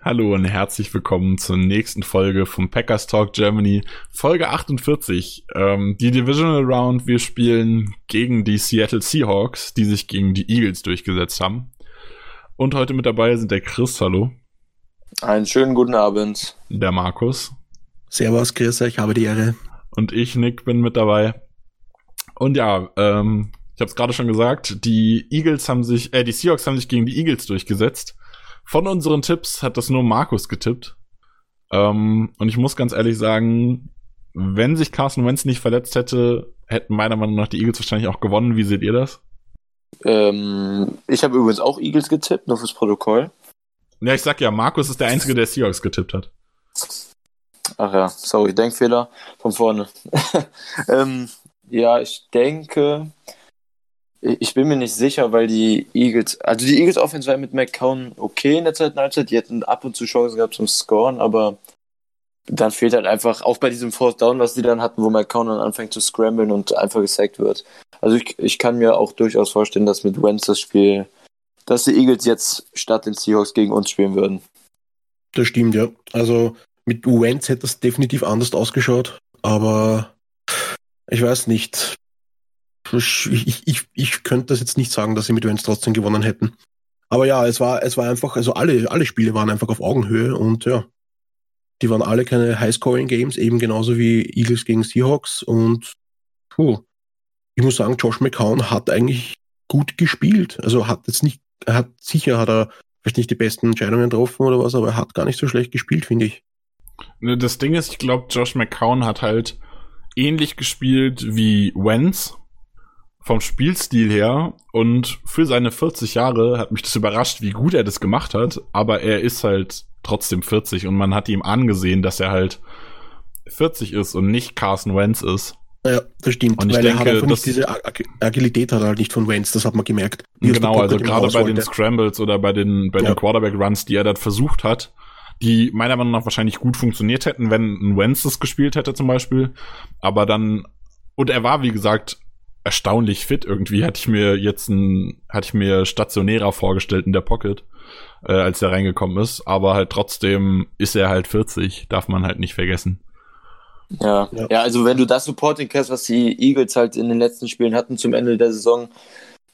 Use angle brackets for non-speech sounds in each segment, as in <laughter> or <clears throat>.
Hallo und herzlich willkommen zur nächsten Folge vom Packers Talk Germany, Folge 48. Ähm, die Divisional Round, wir spielen gegen die Seattle Seahawks, die sich gegen die Eagles durchgesetzt haben. Und heute mit dabei sind der Chris, hallo. Einen schönen guten Abend. Der Markus. Servus, Chris, ich habe die Ehre. Und ich, Nick, bin mit dabei. Und ja, ähm, ich habe es gerade schon gesagt, die Eagles haben sich, äh, die Seahawks haben sich gegen die Eagles durchgesetzt. Von unseren Tipps hat das nur Markus getippt. Ähm, und ich muss ganz ehrlich sagen, wenn sich Carson Wentz nicht verletzt hätte, hätten meiner Meinung nach die Eagles wahrscheinlich auch gewonnen. Wie seht ihr das? Ähm, ich habe übrigens auch Eagles getippt, nur fürs Protokoll. Ja, ich sag ja, Markus ist der Einzige, der Seahawks getippt hat. Ach ja, sorry, Denkfehler von vorne. <laughs> ähm, ja, ich denke, ich bin mir nicht sicher, weil die Eagles, also die Eagles Offense war mit McCown okay in der zweiten Halbzeit, die hätten ab und zu Chancen gehabt zum Scoren, aber dann fehlt halt einfach, auch bei diesem Fourth Down, was die dann hatten, wo McCown dann anfängt zu scramblen und einfach gesackt wird. Also ich, ich kann mir auch durchaus vorstellen, dass mit Wentz das Spiel, dass die Eagles jetzt statt den Seahawks gegen uns spielen würden. Das stimmt, ja. Also mit Wentz hätte das definitiv anders ausgeschaut, aber ich weiß nicht. Ich, ich, ich, könnte das jetzt nicht sagen, dass sie mit Wentz trotzdem gewonnen hätten. Aber ja, es war, es war einfach, also alle, alle Spiele waren einfach auf Augenhöhe und ja, die waren alle keine High-Scoring-Games, eben genauso wie Eagles gegen Seahawks und puh, ich muss sagen, Josh McCown hat eigentlich gut gespielt. Also hat jetzt nicht, er hat sicher hat er vielleicht nicht die besten Entscheidungen getroffen oder was, aber er hat gar nicht so schlecht gespielt, finde ich. Das Ding ist, ich glaube, Josh McCown hat halt ähnlich gespielt wie Wentz vom Spielstil her und für seine 40 Jahre hat mich das überrascht, wie gut er das gemacht hat, aber er ist halt trotzdem 40 und man hat ihm angesehen, dass er halt 40 ist und nicht Carson Wentz ist. Ja, das stimmt. Und ich weil denke, er hat einfach nicht diese Ag Agilität hat halt nicht von Wentz, das hat man gemerkt. Genau, also gerade bei den. Scrambles oder bei den, bei Ja. den Quarterback-Runs, die er dort versucht hat, die meiner Meinung nach wahrscheinlich gut funktioniert hätten, wenn ein Wentz das gespielt hätte zum Beispiel. Aber dann, und er war, wie gesagt, erstaunlich fit irgendwie. Hatte ich mir jetzt ein, hatte ich mir stationärer vorgestellt in der Pocket, äh, als er reingekommen ist. Aber halt trotzdem ist er halt 40, darf man halt nicht vergessen. Ja. Ja. ja, also wenn du das Supporting hast, was die Eagles halt in den letzten Spielen hatten zum Ende der Saison,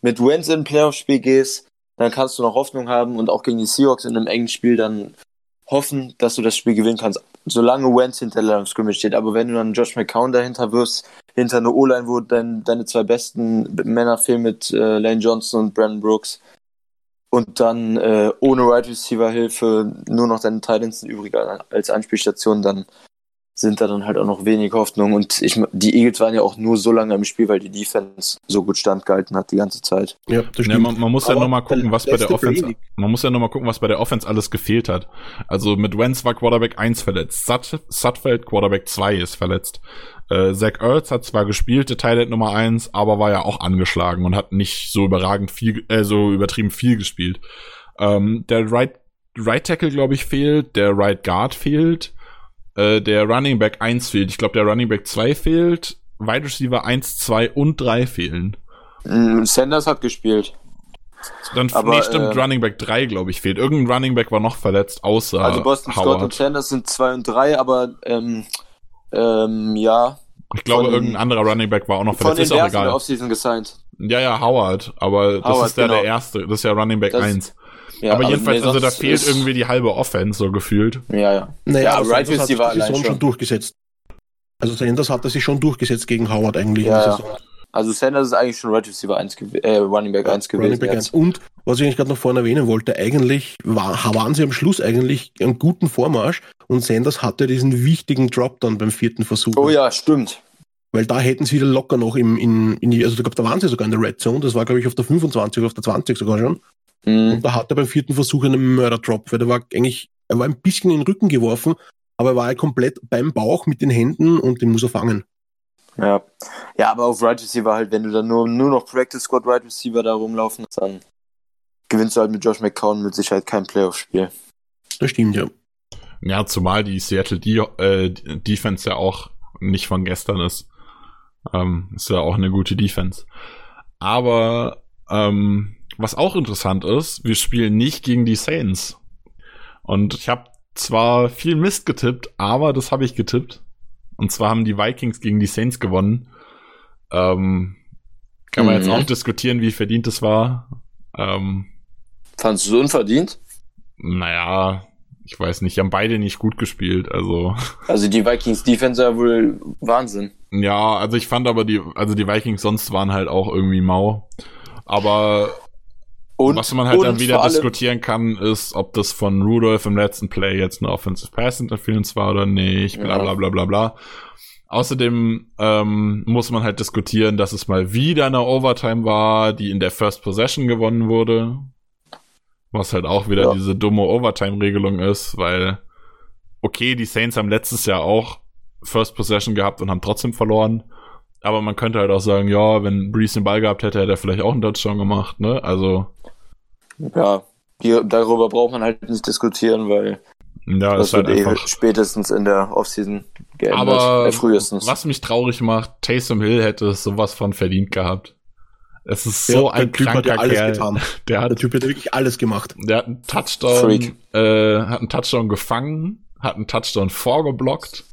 mit Wentz in ein Playoff-Spiel gehst, dann kannst du noch Hoffnung haben und auch gegen die Seahawks in einem engen Spiel dann hoffen, dass du das Spiel gewinnen kannst, solange Wentz hinter der Line Scrimmage steht. Aber wenn du dann Josh McCown dahinter wirst, hinter eine O-Line, wo dein, deine zwei besten Männer fehlen mit äh, Lane Johnson und Brandon Brooks. Und dann äh, ohne Right Receiver Hilfe nur noch deine Titans übrig als Anspielstation, dann sind da dann halt auch noch wenig Hoffnung. Und ich, die Eagles waren ja auch nur so lange im Spiel, weil die Defense so gut standgehalten hat die ganze Zeit. Ja, das Ja, man, man muss ja Aber noch mal gucken, was bei der Offense, man muss ja noch mal gucken, was bei der Offense alles gefehlt hat. Also mit Wentz war Quarterback 1 verletzt, Sut, Sutfeld Quarterback 2 ist verletzt. Äh, Zach Ertz hat zwar gespielt, der Teil Nummer 1, aber war ja auch angeschlagen und hat nicht so überragend viel, äh, so übertrieben viel gespielt. Ähm, der Right, right Tackle, glaube ich, fehlt, der Right Guard fehlt, äh, der Running Back 1 fehlt, ich glaube, der Running Back 2 fehlt, Wide Receiver 1, 2 und 3 fehlen. Mm, Sanders hat gespielt. Dann, Aber, nee, stimmt, ähm, Running Back 3, glaube ich, fehlt. Irgendein Running Back war noch verletzt, außer Also Boston Scott Howard. und Sanders sind zwei und drei, aber ähm, ähm, ja, ich glaube, von- irgendein anderer Running Back war auch noch von verletzt. den Ist auch egal. Offseason gesigned. Ja, ja, Howard, aber das Howard, ist ja genau. der erste. Das ist ja Running Back Das- 1. Ja, aber jedenfalls, nee, also da fehlt irgendwie die halbe Offense, so gefühlt. Ja, ja. Naja, Ja, also Right Sanders hat sich die Saison schon. schon durchgesetzt. Also Sanders hat er sich schon durchgesetzt gegen Howard eigentlich Ja, in der ja. Saison. Also Sanders ist eigentlich schon Right Receiver 1 gew äh, Running Back 1 gewesen. Running Back jetzt. 1. Und was ich eigentlich gerade noch vorhin erwähnen wollte, eigentlich war, waren sie am Schluss eigentlich einen guten Vormarsch und Sanders hatte diesen wichtigen Drop dann beim vierten Versuch. Oh ja, stimmt. Weil da hätten sie wieder locker noch im, in, in die, also da, glaub, da waren sie sogar in der Red Zone, das war glaube ich auf der 25 oder auf der 20 sogar schon. Mhm. Und da hat er beim vierten Versuch einen Mörder-Drop, weil der war eigentlich, er war ein bisschen in den Rücken geworfen, aber er war ja komplett beim Bauch mit den Händen und den muss er fangen. Ja. Ja, aber auf Right Receiver halt, wenn du dann nur, nur noch Practice Squad Right Receiver da rumlaufen, dann gewinnst du halt mit Josh McCown mit Sicherheit kein Playoff-Spiel. Das stimmt, ja. Ja, zumal die Seattle D äh, Defense ja auch nicht von gestern ist. Ähm, ist ja auch eine gute Defense. Aber ähm, was auch interessant ist, wir spielen nicht gegen die Saints. Und ich habe zwar viel Mist getippt, aber das habe ich getippt. Und zwar haben die Vikings gegen die Saints gewonnen. Ähm, kann man Mhm. jetzt auch diskutieren, wie verdient es war. Ähm, Fandest du es unverdient? naja, ich weiß nicht, die haben beide nicht gut gespielt. Also, <laughs> Also die Vikings Defense ja wohl Wahnsinn. ja, also ich fand aber die, also die Vikings sonst waren halt auch irgendwie mau. Aber Und, was man halt dann wieder diskutieren kann, ist, ob das von Rudolph im letzten Play jetzt eine Offensive Pass Interference war oder nicht, bla Ja. bla bla bla bla. Außerdem ähm, muss man halt diskutieren, dass es mal wieder eine Overtime war, die in der First Possession gewonnen wurde. Was halt auch wieder Ja. diese dumme Overtime-Regelung ist, weil, okay, die Saints haben letztes Jahr auch First Possession gehabt und haben trotzdem verloren. Aber man könnte halt auch sagen, ja, wenn Breeze den Ball gehabt hätte, hätte er vielleicht auch einen Touchdown gemacht, ne? Also, Ja, die, darüber braucht man halt nicht diskutieren, weil ja, das ist halt wird eh einfach. spätestens in der Offseason geändert. Aber äh, frühestens. was mich traurig macht, Taysom Hill hätte sowas von verdient gehabt. Es ist so Ja, ein <laughs> der Typ hat kranker Kerl. getan. Der Der hat, Typ hat wirklich alles gemacht. der hat einen Touchdown, Freak. äh, hat einen Touchdown gefangen, hat einen Touchdown vorgeblockt,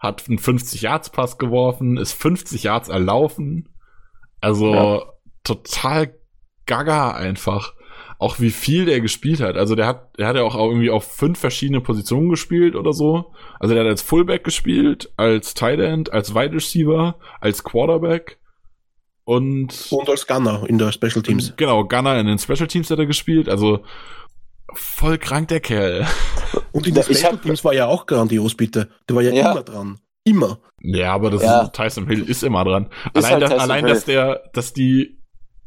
hat einen 50 Yards Pass geworfen, ist 50 Yards erlaufen. Also Ja. total gaga einfach. Auch wie viel der gespielt hat. Also der hat, der hat ja auch irgendwie auf fünf verschiedene Positionen gespielt oder so. Also der hat als Fullback gespielt, als Tight End, als Wide Receiver, als Quarterback und Und als Gunner in der Special Teams. genau, Gunner in den Special Teams hat er gespielt. Also voll krank der Kerl. <laughs> Und in Da- Special hab- Teams war ja auch grandios, bitte. Der war ja, Ja. immer dran. Immer. Ja, aber das Ja. ist Tyson Hill ist immer dran. Ist allein, halt dass, Tyson allein dass der, dass die,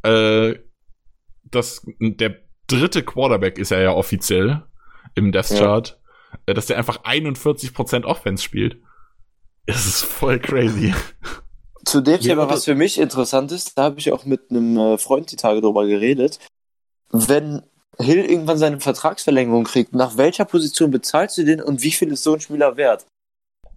äh, dass der dritte Quarterback ist er ja offiziell im Death Ja. Chart, äh, dass der einfach 41% Offense spielt. Es ist voll crazy. <laughs> Zu dem Ja, Thema, was für mich interessant ist, da habe ich auch mit einem äh, Freund die Tage drüber geredet. Wenn Hill irgendwann seine Vertragsverlängerung kriegt, nach welcher Position bezahlst du den und wie viel ist so ein Spieler wert?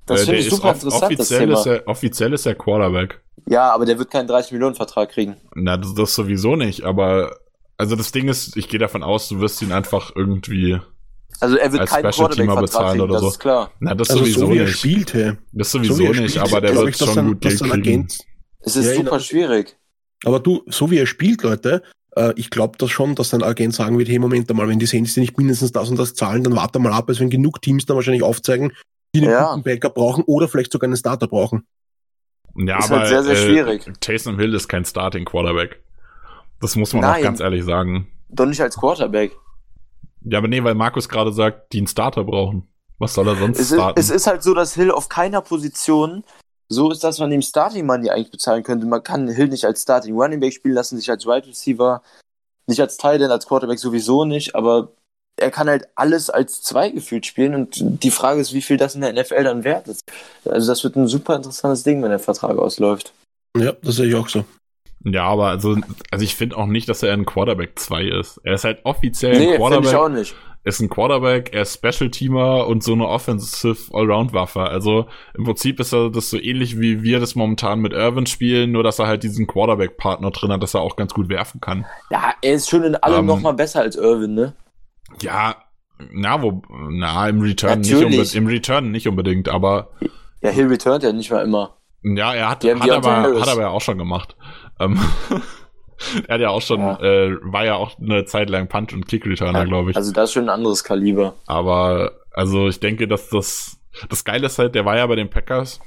Das Äh, finde ich ist super interessant, das offiziell Thema. ist er, offiziell ist er Quarterback. Ja, aber der wird keinen 30-Millionen-Vertrag kriegen. Na, das, das sowieso nicht, aber also das Ding ist, ich gehe davon aus, du wirst ihn einfach irgendwie, Also er wird Als keinen Special Teamer Quarterback-Vertrag bezahlen kriegen, oder das so. ist klar. na, das Also sowieso so wie er nicht. spielte. Das So sowieso wie er nicht, aber der wird ich, schon ein- gut Geld kriegen. Es ist Ja, super genau. schwierig. Aber du, so wie er spielt, Leute, äh, ich glaube das schon, dass sein Agent sagen wird, hey, Moment einmal, wenn die Saints dir nicht mindestens das und das zahlen, dann warte mal ab, es werden genug Teams dann wahrscheinlich aufzeigen, die einen Ja. guten Backup brauchen oder vielleicht sogar einen Starter brauchen. Ja, Ist aber halt sehr, sehr äh, schwierig. Taysom Hill ist kein Starting Quarterback. Das muss man auch Nein. ganz ehrlich sagen. Doch nicht als Quarterback. Ja, aber nee, weil Markus gerade sagt, die einen Starter brauchen. Was soll er sonst Es ist, starten? es ist halt so, dass Hill auf keiner Position so ist, dass man ihm Starting Money eigentlich bezahlen könnte. Man kann Hill nicht als Starting Running Back spielen lassen, nicht als Wide Receiver, nicht als Tight End, als Quarterback sowieso nicht, aber er kann halt alles als zwei gefühlt spielen und die Frage ist, wie viel das in der NFL dann wert ist. Also das wird ein super interessantes Ding, wenn der Vertrag ausläuft. Ja, das sehe ich auch so. ja, aber also, also ich finde auch nicht, dass er ein Quarterback 2 ist. Er ist halt offiziell ein Nee, finde ich Quarterback. auch nicht. Ist ein Quarterback, er ist Special Teamer und so eine Offensive Allround Waffe. Also im Prinzip ist er das so ähnlich wie wir das momentan mit Irvin spielen, nur dass er halt diesen Quarterback Partner drin hat, dass er auch ganz gut werfen kann. Ja, er ist schon in allem Ähm, noch mal besser als Irvin, ne? Ja, na, wo, na, im Return nicht Natürlich. unbedingt, im Return nicht unbedingt, aber Ja, Hill returnt ja nicht mal immer. ja, er hat, hat, aber, hat aber ja auch schon gemacht. Ähm, <laughs> er hat ja auch schon, Ja. Äh, war ja auch eine Zeit lang Punch- und Kick-Returner, glaube ich. Also das ist schon ein anderes Kaliber. Aber, also ich denke, dass das, das Geile ist halt, der war ja bei den Packers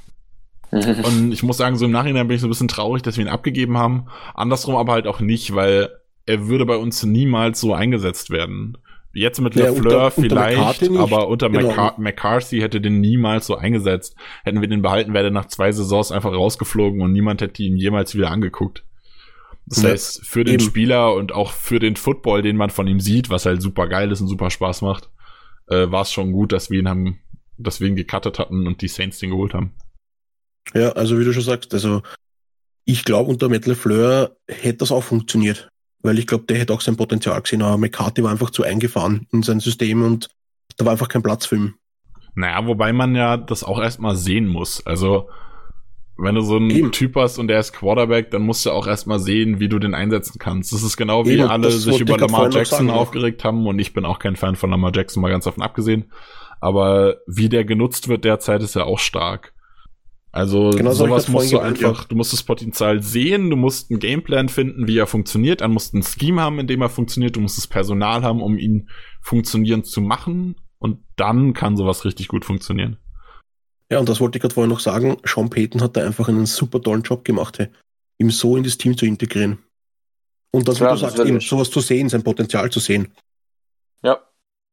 Und ich muss sagen, so im Nachhinein bin ich so ein bisschen traurig, dass wir ihn abgegeben haben. Andersrum aber halt auch nicht, weil er würde bei uns niemals so eingesetzt werden. Jetzt mit Ja, LeFleur unter- unter vielleicht, nicht. aber unter Genau. McCar McCarthy hätte den niemals so eingesetzt. Hätten wir den behalten, wäre der nach zwei Saisons einfach rausgeflogen und niemand hätte ihn jemals wieder angeguckt. Das Ja, heißt, für den eben. Spieler und auch für den Football, den man von ihm sieht, was halt super geil ist und super Spaß macht, äh, war es schon gut, dass wir ihn haben deswegen gecuttet hatten und die Saints den geholt haben. Ja, also wie du schon sagst, also ich glaube, unter Matt LeFleur hätte das auch funktioniert. Weil ich glaube, der hätte auch sein Potenzial gesehen, aber McCarthy war einfach zu eingefahren in sein System und da war einfach kein Platz für ihn. Naja, wobei man ja das auch erstmal sehen muss. Also, wenn du so einen Eben. Typ hast und der ist Quarterback, dann musst du auch erstmal sehen, wie du den einsetzen kannst. Das ist genau wie Eben, alle sich über Lamar Jackson sagen, aufgeregt haben und ich bin auch kein Fan von Lamar Jackson, mal ganz davon abgesehen. Aber wie der genutzt wird derzeit ist ja auch stark. Also Genau sowas musst du einfach, du musst das Potenzial sehen, du musst einen Gameplan finden, wie er funktioniert, dann musst du ein Scheme haben, in dem er funktioniert, du musst das Personal haben, um ihn funktionieren zu machen und dann kann sowas richtig gut funktionieren. Ja, und das wollte ich gerade vorhin noch sagen. Sean Payton hat da einfach einen super tollen Job gemacht, hey, ihm so in das Team zu integrieren. Und das, Klar, du sagst, eben sowas zu sehen, sein Potenzial zu sehen. Ja.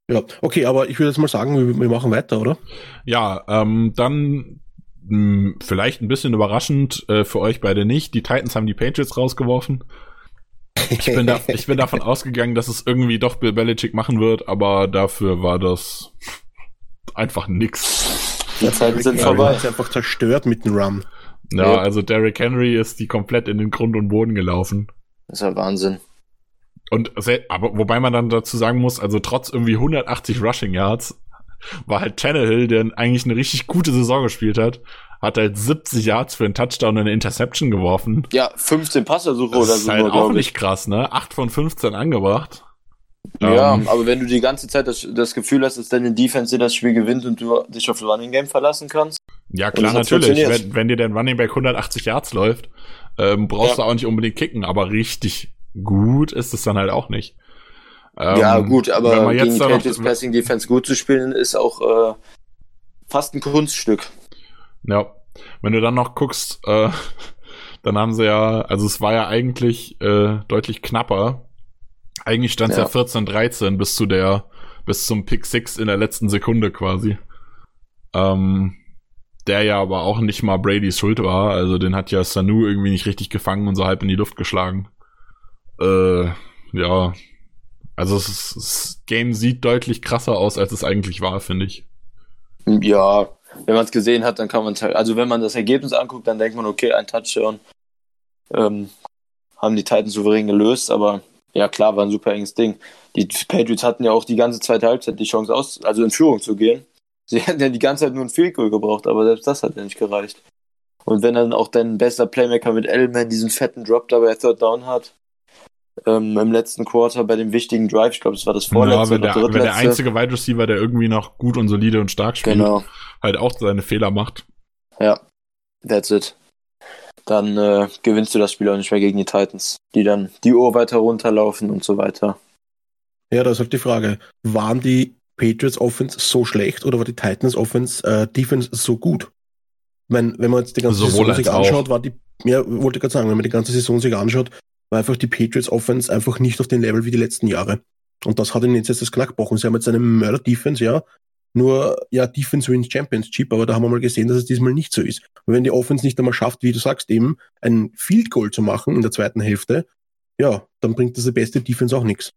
Ja, okay, aber ich würde jetzt mal sagen, wir, wir machen weiter, oder? Ja, ähm, dann mh, vielleicht ein bisschen überraschend äh, für euch beide nicht. Die Titans haben die Patriots rausgeworfen. Ich bin, da, <laughs> ich bin davon ausgegangen, dass es irgendwie doch Bill Belichick machen wird, aber dafür war das einfach nix. Die Zeiten sind Ja, vorbei. hat einfach zerstört mit dem Run. Ja, Ja. also Derrick Henry ist die komplett in den Grund und Boden gelaufen. Das ist ja Wahnsinn. Und aber wobei man dann dazu sagen muss, also trotz irgendwie 180 Rushing Yards war halt Tannehill, der eigentlich eine richtig gute Saison gespielt hat, hat halt 70 Yards für einen Touchdown und eine Interception geworfen. Ja, 15 Passersuche Das oder ist so, halt nur, auch glaub nicht ich. krass, ne? 8 von 15 angebracht. Ja, Ähm, aber wenn du die ganze Zeit das, das Gefühl hast, dass deine Defense dir das Spiel gewinnt und du dich auf Running Game verlassen kannst, ja klar, natürlich. Wenn, wenn dir dein Running Back 180 Yards läuft, ähm, brauchst Ja. du auch nicht unbedingt kicken, aber richtig gut ist es dann halt auch nicht. Ähm, ja gut, aber man gegen Patriots Passing Defense gut zu spielen, ist auch äh, fast ein Kunststück. Ja, wenn du dann noch guckst, äh, <laughs> dann haben sie ja, also es war ja eigentlich äh, deutlich knapper. Eigentlich stand es ja. Ja. 14-13 bis zu der, bis zum Pick 6 in der letzten Sekunde quasi. Ähm, der ja aber auch nicht mal Bradys Schuld war. Also den hat ja Sanu irgendwie nicht richtig gefangen und so halb in die Luft geschlagen. Äh, ja. Also ist, das Game sieht deutlich krasser aus, als es eigentlich war, finde ich. Ja, wenn man es gesehen hat, dann kann man es halt, also wenn man das Ergebnis anguckt, dann denkt man, okay, ein Touchdown ähm, haben die Titans souverän gelöst, aber ja klar, war ein super enges Ding. Die Patriots hatten ja auch die ganze zweite Halbzeit die Chance aus, also in Führung zu gehen. <laughs> Sie hätten ja die ganze Zeit nur ein Field Goal gebraucht, aber selbst das hat ja nicht gereicht. Und wenn dann auch dein bester Playmaker mit Elman diesen fetten Drop dabei Third Down hat, ähm, im letzten Quarter bei dem wichtigen Drive, ich glaube, das war das vorletzte ja, wenn oder der, wenn der einzige Wide Receiver, der irgendwie noch gut und solide und stark spielt, Genau. halt auch seine Fehler macht. Ja, that's it. Dann äh, gewinnst du das Spiel auch nicht mehr gegen die Titans, die dann die Uhr weiter runterlaufen und so weiter. Ja, da ist halt die Frage, waren die Patriots Offense so schlecht oder war die Titans Offense äh, Defense so gut? Ich mein, wenn man jetzt die ganze Sowohl Saison sich als auch. anschaut, war die, ja, wollte ich gerade sagen, wenn man die ganze Saison sich anschaut, war einfach die Patriots Offense einfach nicht auf dem Level wie die letzten Jahre. Und das hat ihnen jetzt, jetzt das Knack gebrochen. Sie haben jetzt eine Mörder-Defense, ja. Nur, ja, Defense wins Championship, aber da haben wir mal gesehen, dass es diesmal nicht so ist. Und wenn die Offense nicht einmal schafft, wie du sagst, eben ein Field Goal zu machen in der zweiten Hälfte, ja, dann bringt das die beste Defense auch nichts.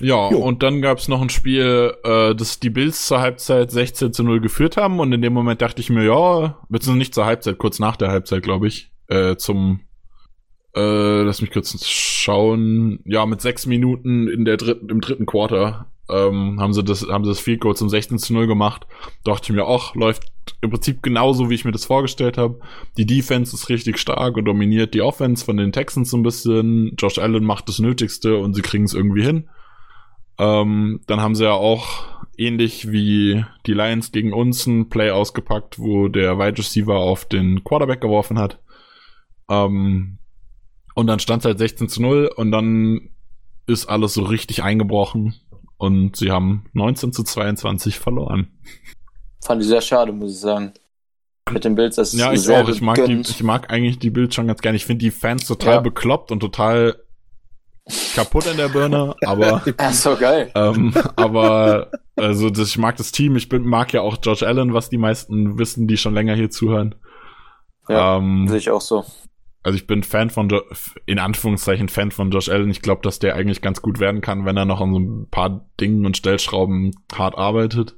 Ja, Jo. und dann gab's noch ein Spiel, äh, das die Bills zur Halbzeit 16 zu 0 geführt haben und in dem Moment dachte ich mir, ja, beziehungsweise nicht zur Halbzeit, kurz nach der Halbzeit, glaube ich, äh, zum, äh, lass mich kurz schauen, ja, mit sechs Minuten in der dritten, im dritten Quarter, ähm, haben sie das, haben sie das Field Goal zum 16 zu 0 gemacht. Dachte ich mir auch, läuft im Prinzip genauso, wie ich mir das vorgestellt habe. Die Defense ist richtig stark und dominiert die Offense von den Texans so ein bisschen. Josh Allen macht das Nötigste und sie kriegen es irgendwie hin. Ähm, dann haben sie ja auch ähnlich wie die Lions gegen uns ein Play ausgepackt, wo der Wide Receiver auf den Quarterback geworfen hat. Ähm, und dann stand es halt 16 zu 0 und dann ist alles so richtig eingebrochen und sie haben 19 zu 22 verloren. Fand ich sehr schade, muss ich sagen. Mit den Bills, das ist Ja, ich auch. Ich mag, die, ich mag eigentlich die Bild schon ganz gerne. Ich finde die Fans total Ja. bekloppt und total kaputt in der Birne, aber <laughs> ist doch geil. ähm, aber also das, ich mag das Team. Ich bin, mag ja auch Josh Allen, was die meisten wissen, die schon länger hier zuhören. Ja, ähm, Sehe ich auch so. Also ich bin Fan von, jo in Anführungszeichen Fan von Josh Allen. Ich glaube, dass der eigentlich ganz gut werden kann, wenn er noch an so ein paar Dingen und Stellschrauben hart arbeitet.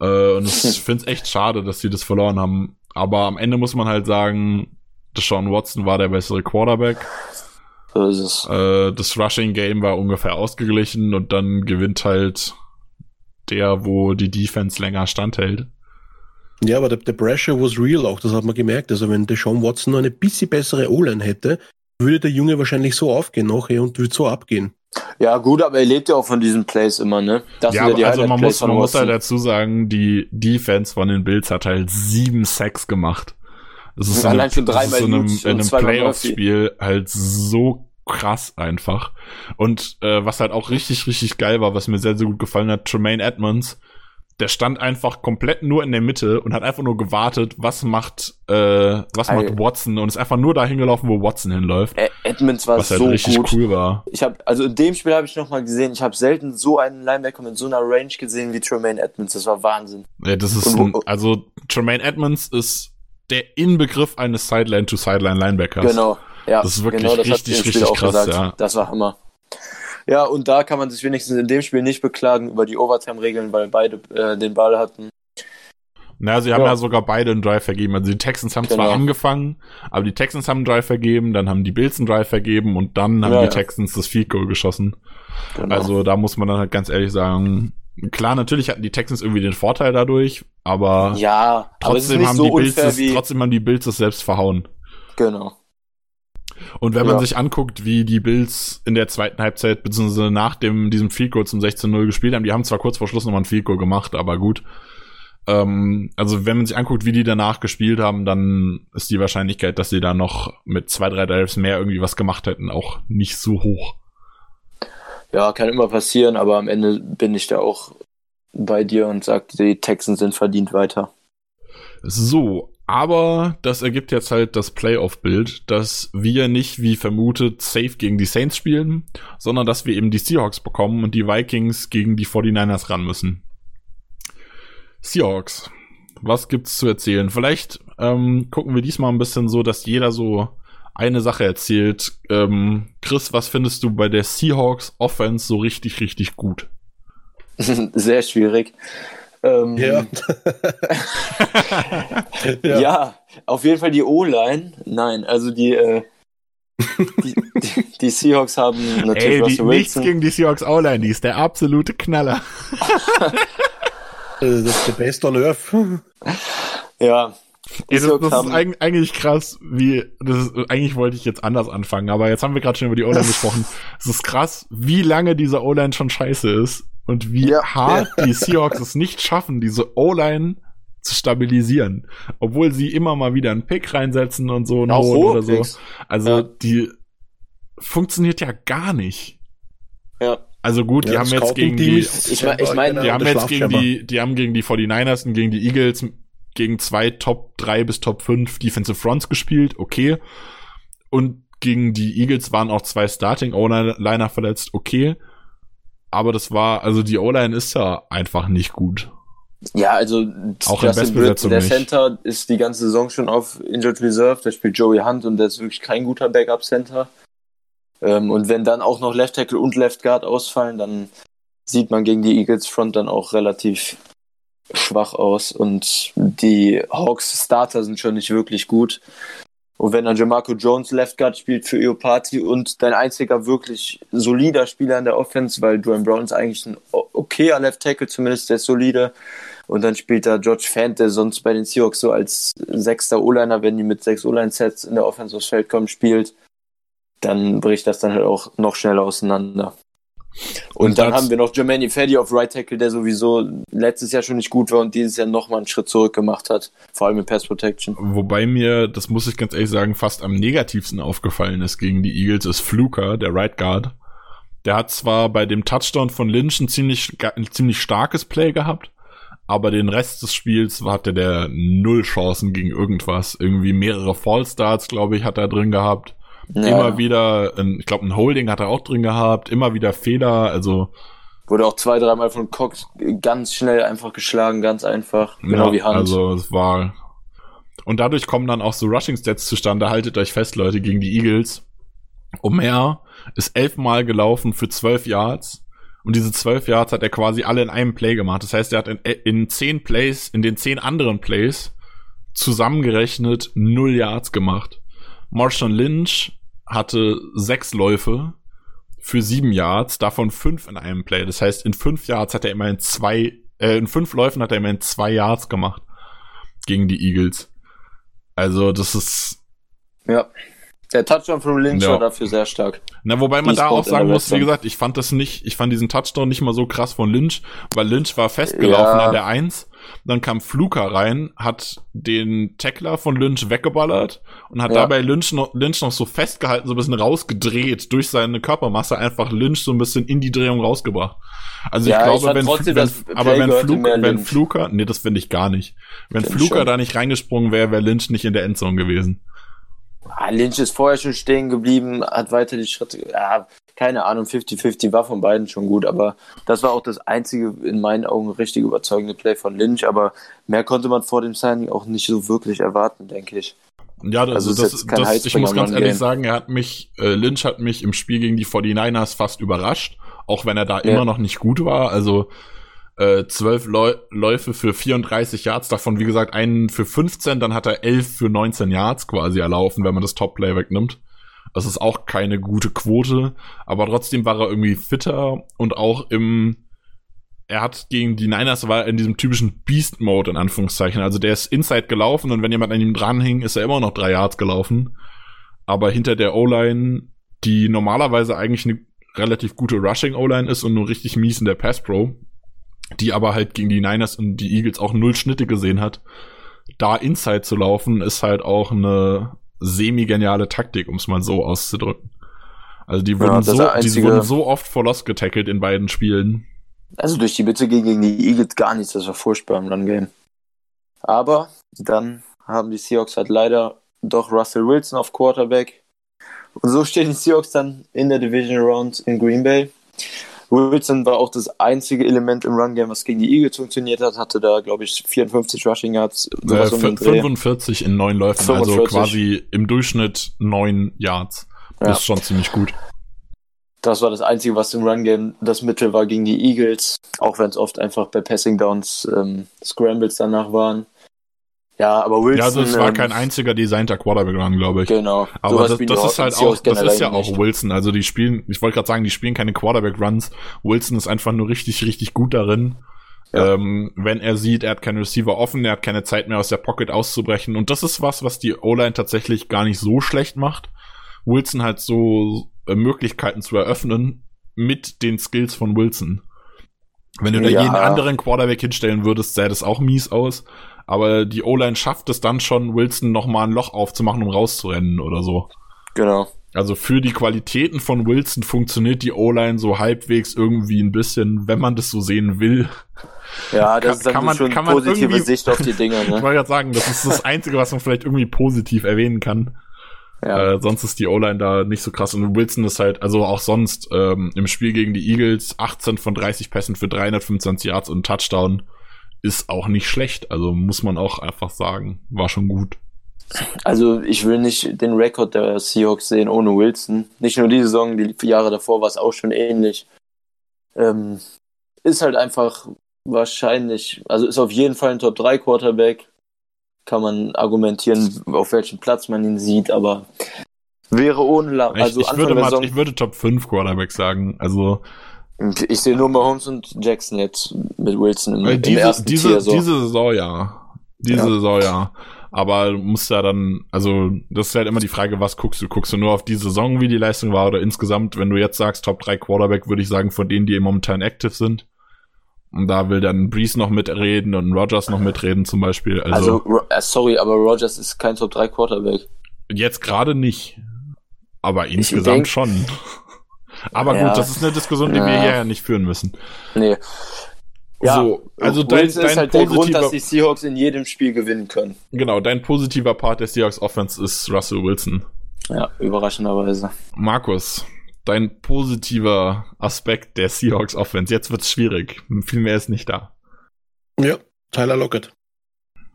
Äh, und <laughs> ich finde es echt schade, dass sie das verloren haben. Aber am Ende muss man halt sagen, Deshaun Watson war der bessere Quarterback. So ist es. Äh, das Rushing Game war ungefähr ausgeglichen und dann gewinnt halt der, wo die Defense länger standhält. Ja, aber der, der Pressure was real auch, das hat man gemerkt. Also wenn Deshaun Watson noch eine bisschen bessere O-Line hätte, würde der Junge wahrscheinlich so aufgehen nachher und würde so abgehen. Ja, gut, aber er lebt ja auch von diesen Plays immer, ne? Das ja, aber also man muss, man muss halt dazu sagen, die Defense von den Bills hat halt sieben Sacks gemacht. Das ist Allein eine, schon das ist in einem, in einem Playoff-Spiel halt so krass einfach. Und äh, was halt auch richtig, richtig geil war, was mir sehr, sehr gut gefallen hat, Tremaine Edmonds, der stand einfach komplett nur in der Mitte und hat einfach nur gewartet, was macht, äh, was macht Watson und ist einfach nur dahin gelaufen, wo Watson hinläuft. Ed- Edmonds war Was halt so richtig gut. cool war. Ich habe also in dem Spiel habe ich noch mal gesehen, ich habe selten so einen Linebacker mit so einer Range gesehen wie Tremaine Edmonds. Das war Wahnsinn. Ja, das ist ein, wo- also Tremaine Edmonds ist der Inbegriff eines Sideline-to-Sideline-Linebackers. Genau. Ja, Das ist wirklich genau, richtig, richtig krass, gesagt. ja. Das war Hammer. Ja, und da kann man sich wenigstens in dem Spiel nicht beklagen über die Overtime-Regeln, weil beide äh, den Ball hatten. Na, sie haben Ja. ja sogar beide einen Drive vergeben. Also die Texans haben zwar Genau. angefangen, aber die Texans haben einen Drive vergeben, dann haben die Bills einen Drive vergeben und dann haben Ja, die ja. Texans das Field Goal geschossen. Genau. Also da muss man dann halt ganz ehrlich sagen, klar, natürlich hatten die Texans irgendwie den Vorteil dadurch, aber ja, aber trotzdem nicht haben so die Bills das, trotzdem haben die Bills das selbst verhauen. Genau. Und wenn man Ja. sich anguckt, wie die Bills in der zweiten Halbzeit, beziehungsweise nach dem, diesem Field Goal zum 16-0 gespielt haben, die haben zwar kurz vor Schluss nochmal ein Field Goal gemacht, aber gut. Ähm, also wenn man sich anguckt, wie die danach gespielt haben, dann ist die Wahrscheinlichkeit, dass sie da noch mit zwei, drei Drives mehr irgendwie was gemacht hätten, auch nicht so hoch. Ja, kann immer passieren, aber am Ende bin ich da auch bei dir und sag, die Texans sind verdient weiter. So, aber das ergibt jetzt halt das Playoff-Bild, dass wir nicht wie vermutet safe gegen die Saints spielen, sondern dass wir eben die Seahawks bekommen und die Vikings gegen die 49ers ran müssen. Seahawks, was gibt's zu erzählen? Vielleicht ähm, gucken wir diesmal ein bisschen so, dass jeder so eine Sache erzählt. Ähm, Chris, was findest du bei der Seahawks Offense so richtig, richtig gut? <laughs> Sehr schwierig. Ähm, <laughs> Ja. ja. auf jeden Fall die O-Line. Nein, also die, äh, die, die, <laughs> die Seahawks haben natürlich Ey, die, Russell nichts gegen die Seahawks O-Line, die ist der absolute Knaller. Das ist der Best on Earth. <laughs> Ja, die Ey, das, Seahawks das ist eigentlich krass, wie, das ist, eigentlich wollte ich jetzt anders anfangen, aber jetzt haben wir gerade schon über die O-Line gesprochen. Es ist krass, wie lange diese O-Line schon scheiße ist und wie Ja, hart <laughs> die Seahawks es nicht schaffen, diese O-Line zu stabilisieren. Obwohl sie immer mal wieder einen Pick reinsetzen und so hohen hohe oder so. Picks. Also Ja. die funktioniert ja gar nicht. Ja. Also gut, die Ja, haben das jetzt gegen die, ist Ich mein- ich scheinbar mein, genau die haben jetzt gegen die, die haben gegen die 49ers und gegen die Eagles gegen zwei Top 3 bis Top 5 Defensive Fronts gespielt, okay. Und gegen die Eagles waren auch zwei Starting O-Liner verletzt, okay. Aber das war, also die O-Line ist ja einfach nicht gut. Ja, also Auch in Justin Britt, der nicht. Center ist die ganze Saison schon auf Injured Reserve. Da spielt Joey Hunt und der ist wirklich kein guter Backup-Center. Ähm, und wenn dann auch noch Left Tackle und Left Guard ausfallen, dann sieht man gegen die Eagles Front dann auch relativ schwach aus. Und die Hawks Starter sind schon nicht wirklich gut. Und wenn dann Jamarco Jones Left Guard spielt für Eopati und dein einziger wirklich solider Spieler in der Offense, weil Dwayne Brown ist eigentlich ein okayer Left Tackle, zumindest der solide. Und dann spielt da George Fant, der sonst bei den Seahawks so als sechster O-Liner, wenn die mit sechs O-Line-Sets in der Offense aufs Feld kommen, spielt, dann bricht das dann halt auch noch schneller auseinander. Und, Und dann haben wir noch Jermaine Freddy auf Right Tackle, der sowieso letztes Jahr schon nicht gut war und dieses Jahr nochmal einen Schritt zurück gemacht hat, vor allem in Pass Protection. Wobei mir, das muss ich ganz ehrlich sagen, fast am negativsten aufgefallen ist gegen die Eagles, ist Fluker, der Right Guard. Der hat zwar bei dem Touchdown von Lynch ein ziemlich, ein ziemlich starkes Play gehabt, aber den Rest des Spiels hatte der null Chancen gegen irgendwas. Irgendwie mehrere Fallstarts, glaube ich, hat er drin gehabt. Ja, Immer wieder, ein, ich glaube, ein Holding hat er auch drin gehabt, immer wieder Fehler, also Wurde auch zwei, dreimal von Cox ganz schnell einfach geschlagen, ganz einfach. Genau ja, wie Hunt. Also es war. Und dadurch kommen dann auch so Rushing Stats zustande. Haltet euch fest, Leute, gegen die Eagles. Omer ist elfmal gelaufen für zwölf Yards Und diese zwölf Yards hat er quasi alle in einem Play gemacht. Das heißt, er hat in, in zehn Plays, in den zehn anderen Plays zusammengerechnet null Yards gemacht. Marshawn Lynch hatte sechs Läufe für sieben Yards, davon fünf in einem Play. Das heißt, in fünf Yards hat er immerhin zwei, äh, in fünf Läufen hat er immerhin zwei Yards gemacht gegen die Eagles. Also, das ist. Ja. Der Touchdown von Lynch ja. war dafür sehr stark. Na, wobei man da auch sagen muss, wie gesagt, ich fand das nicht, ich fand diesen Touchdown nicht mal so krass von Lynch, weil Lynch war festgelaufen ja. an der Eins dann kam Fluker rein, hat den Tackler von Lynch weggeballert und hat ja. dabei Lynch noch, Lynch noch so festgehalten, so ein bisschen rausgedreht, durch seine Körpermasse einfach Lynch so ein bisschen in die Drehung rausgebracht. Also ja, ich glaube, ich wenn, trotzdem, wenn aber wenn, Flug, wenn Fluker, nee, das finde ich gar nicht. Wenn Find Fluker schon. da nicht reingesprungen wäre, wäre Lynch nicht in der Endzone gewesen. Ah, Lynch ist vorher schon stehen geblieben, hat weiter die Schritte. Ja, keine Ahnung, 50-50 war von beiden schon gut, aber das war auch das einzige in meinen Augen richtig überzeugende Play von Lynch, aber mehr konnte man vor dem Signing auch nicht so wirklich erwarten, denke ich. Ja, also, also das, das, das ich muss ganz ehrlich sagen, er hat mich, äh, Lynch hat mich im Spiel gegen die 49ers fast überrascht, auch wenn er da ja. immer noch nicht gut war, also äh, zwölf Läufe für 34 Yards, davon wie gesagt einen für 15, dann hat er elf für 19 Yards quasi erlaufen, wenn man das Top-Play wegnimmt. Das ist auch keine gute Quote, aber trotzdem war er irgendwie fitter und auch im er hat gegen die Niners war in diesem typischen Beast-Mode in Anführungszeichen. Also der ist inside gelaufen und wenn jemand an ihm dranhing, ist er immer noch drei Yards gelaufen. Aber hinter der O-Line, die normalerweise eigentlich eine relativ gute Rushing-O-Line ist und nur richtig mies in der Pass-Pro, die aber halt gegen die Niners und die Eagles auch null Schnitte gesehen hat, da inside zu laufen, ist halt auch eine semi-geniale Taktik, um es mal so auszudrücken. Also die wurden, ja, so, einzige, die wurden so oft vor Lost getackelt in beiden Spielen. Also durch die Bitte gegen die Eagles gar nichts, das war furchtbar im Run-Game. Aber dann haben die Seahawks halt leider doch Russell Wilson auf Quarterback. Und so stehen die Seahawks dann in der Division Round in Green Bay. Wilson war auch das einzige Element im Run-Game, was gegen die Eagles funktioniert hat. Hatte da, glaube ich, 54 Rushing Yards. Äh, 45 in neun Läufen, 45. also quasi im Durchschnitt neun Yards. Ja. Das ist schon ziemlich gut. Das war das Einzige, was im Run-Game das Mittel war gegen die Eagles. Auch wenn es oft einfach bei Passing Downs ähm, Scrambles danach waren. Ja, aber Wilson. Ja, also es war ähm, kein einziger designter Quarterback Run, glaube ich. Genau. Aber das, das ist halt auch, das ist ja auch nicht. Wilson. Also die spielen, ich wollte gerade sagen, die spielen keine Quarterback Runs. Wilson ist einfach nur richtig, richtig gut darin. Ja. Ähm, wenn er sieht, er hat keinen Receiver offen, er hat keine Zeit mehr aus der Pocket auszubrechen. Und das ist was, was die O-Line tatsächlich gar nicht so schlecht macht. Wilson halt so äh, Möglichkeiten zu eröffnen mit den Skills von Wilson. Wenn du da jeden anderen Quarterback hinstellen würdest, sähe das auch mies aus. Aber die O-Line schafft es dann schon, Wilson nochmal ein Loch aufzumachen, um rauszurennen oder so. Genau. Also für die Qualitäten von Wilson funktioniert die O-Line so halbwegs irgendwie ein bisschen, wenn man das so sehen will. Ja, das ist dann kann man, schon eine positive Sicht auf die Dinge. Ne? <laughs> ich wollte gerade sagen, das ist das Einzige, was man vielleicht irgendwie positiv erwähnen kann. Ja. Äh, sonst ist die O-Line da nicht so krass. Und Wilson ist halt, also auch sonst ähm, im Spiel gegen die Eagles 18 von 30 Pässen für 325 Yards und Touchdown ist auch nicht schlecht. Also muss man auch einfach sagen, war schon gut. Also ich will nicht den Rekord der Seahawks sehen ohne Wilson. Nicht nur diese Saison, die Jahre davor war es auch schon ähnlich. Ähm, ist halt einfach wahrscheinlich, also ist auf jeden Fall ein Top 3 Quarterback. Kann man argumentieren, auf welchem Platz man ihn sieht, aber wäre ohne La also ich, ich würde mal, ich würde Top 5 Quarterback sagen. Also ich sehe nur Mahomes und Jackson jetzt mit Wilson im, äh, diese, im ersten diese, Tier, so. Diese Saison ja. Diese ja. Saison ja. Aber du musst ja dann, also das ist halt immer die Frage, was guckst du? Guckst du nur auf die Saison, wie die Leistung war, oder insgesamt, wenn du jetzt sagst, Top 3 Quarterback, würde ich sagen, von denen, die momentan active sind. Und da will dann Breeze noch mitreden und Rogers noch mitreden zum Beispiel. Also, also äh, sorry, aber Rogers ist kein Top 3 Quarterback. Jetzt gerade nicht. Aber insgesamt denk, schon. Aber ja. gut, das ist eine Diskussion, die ja. wir hier ja nicht führen müssen. Nee. Ja, so, also dein, dein ist halt der Grund, dass die Seahawks in jedem Spiel gewinnen können. Genau, dein positiver Part der Seahawks Offense ist Russell Wilson. Ja, überraschenderweise. Markus, dein positiver Aspekt der Seahawks Offense. Jetzt wird's schwierig. Viel mehr ist nicht da. Ja, Tyler Lockett.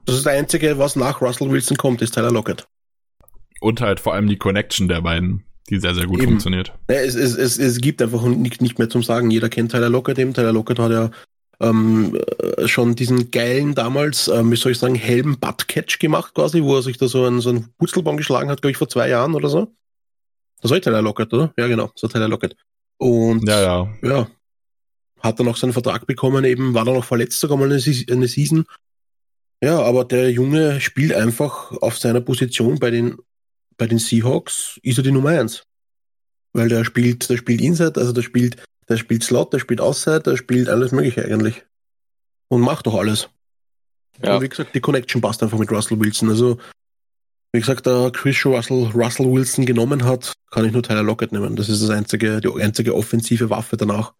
Das ist der einzige, was nach Russell Wilson kommt, ist Tyler Lockett. Und halt vor allem die Connection der beiden. Die sehr, sehr gut Eben. funktioniert. Es, es, es, es gibt einfach nicht, nicht mehr zum Sagen. Jeder kennt Tyler Lockett eben. Tyler Lockett hat ja ähm, äh, schon diesen geilen damals, ähm, wie soll ich sagen, helben Butt-Catch gemacht quasi, wo er sich da so einen, so einen Putzelbaum geschlagen hat, glaube ich, vor zwei Jahren oder so. Das war Tyler Lockett, oder? Ja, genau, so Tyler Lockett. Und Ja, ja. ja, hat dann auch seinen Vertrag bekommen, eben war dann noch verletzt sogar mal eine, eine Season. Ja, aber der Junge spielt einfach auf seiner Position bei den, bei den Seahawks, ist er die Nummer eins. Weil der spielt, der spielt Inside, also der spielt, der spielt Slot, der spielt Outside, der spielt alles mögliche eigentlich. Und macht doch alles. Ja. Und wie gesagt, die Connection passt einfach mit Russell Wilson. Also, wie gesagt, da Chris Russell, Russell Wilson genommen hat, kann ich nur Tyler Lockett nehmen. Das ist das einzige, die einzige offensive Waffe danach.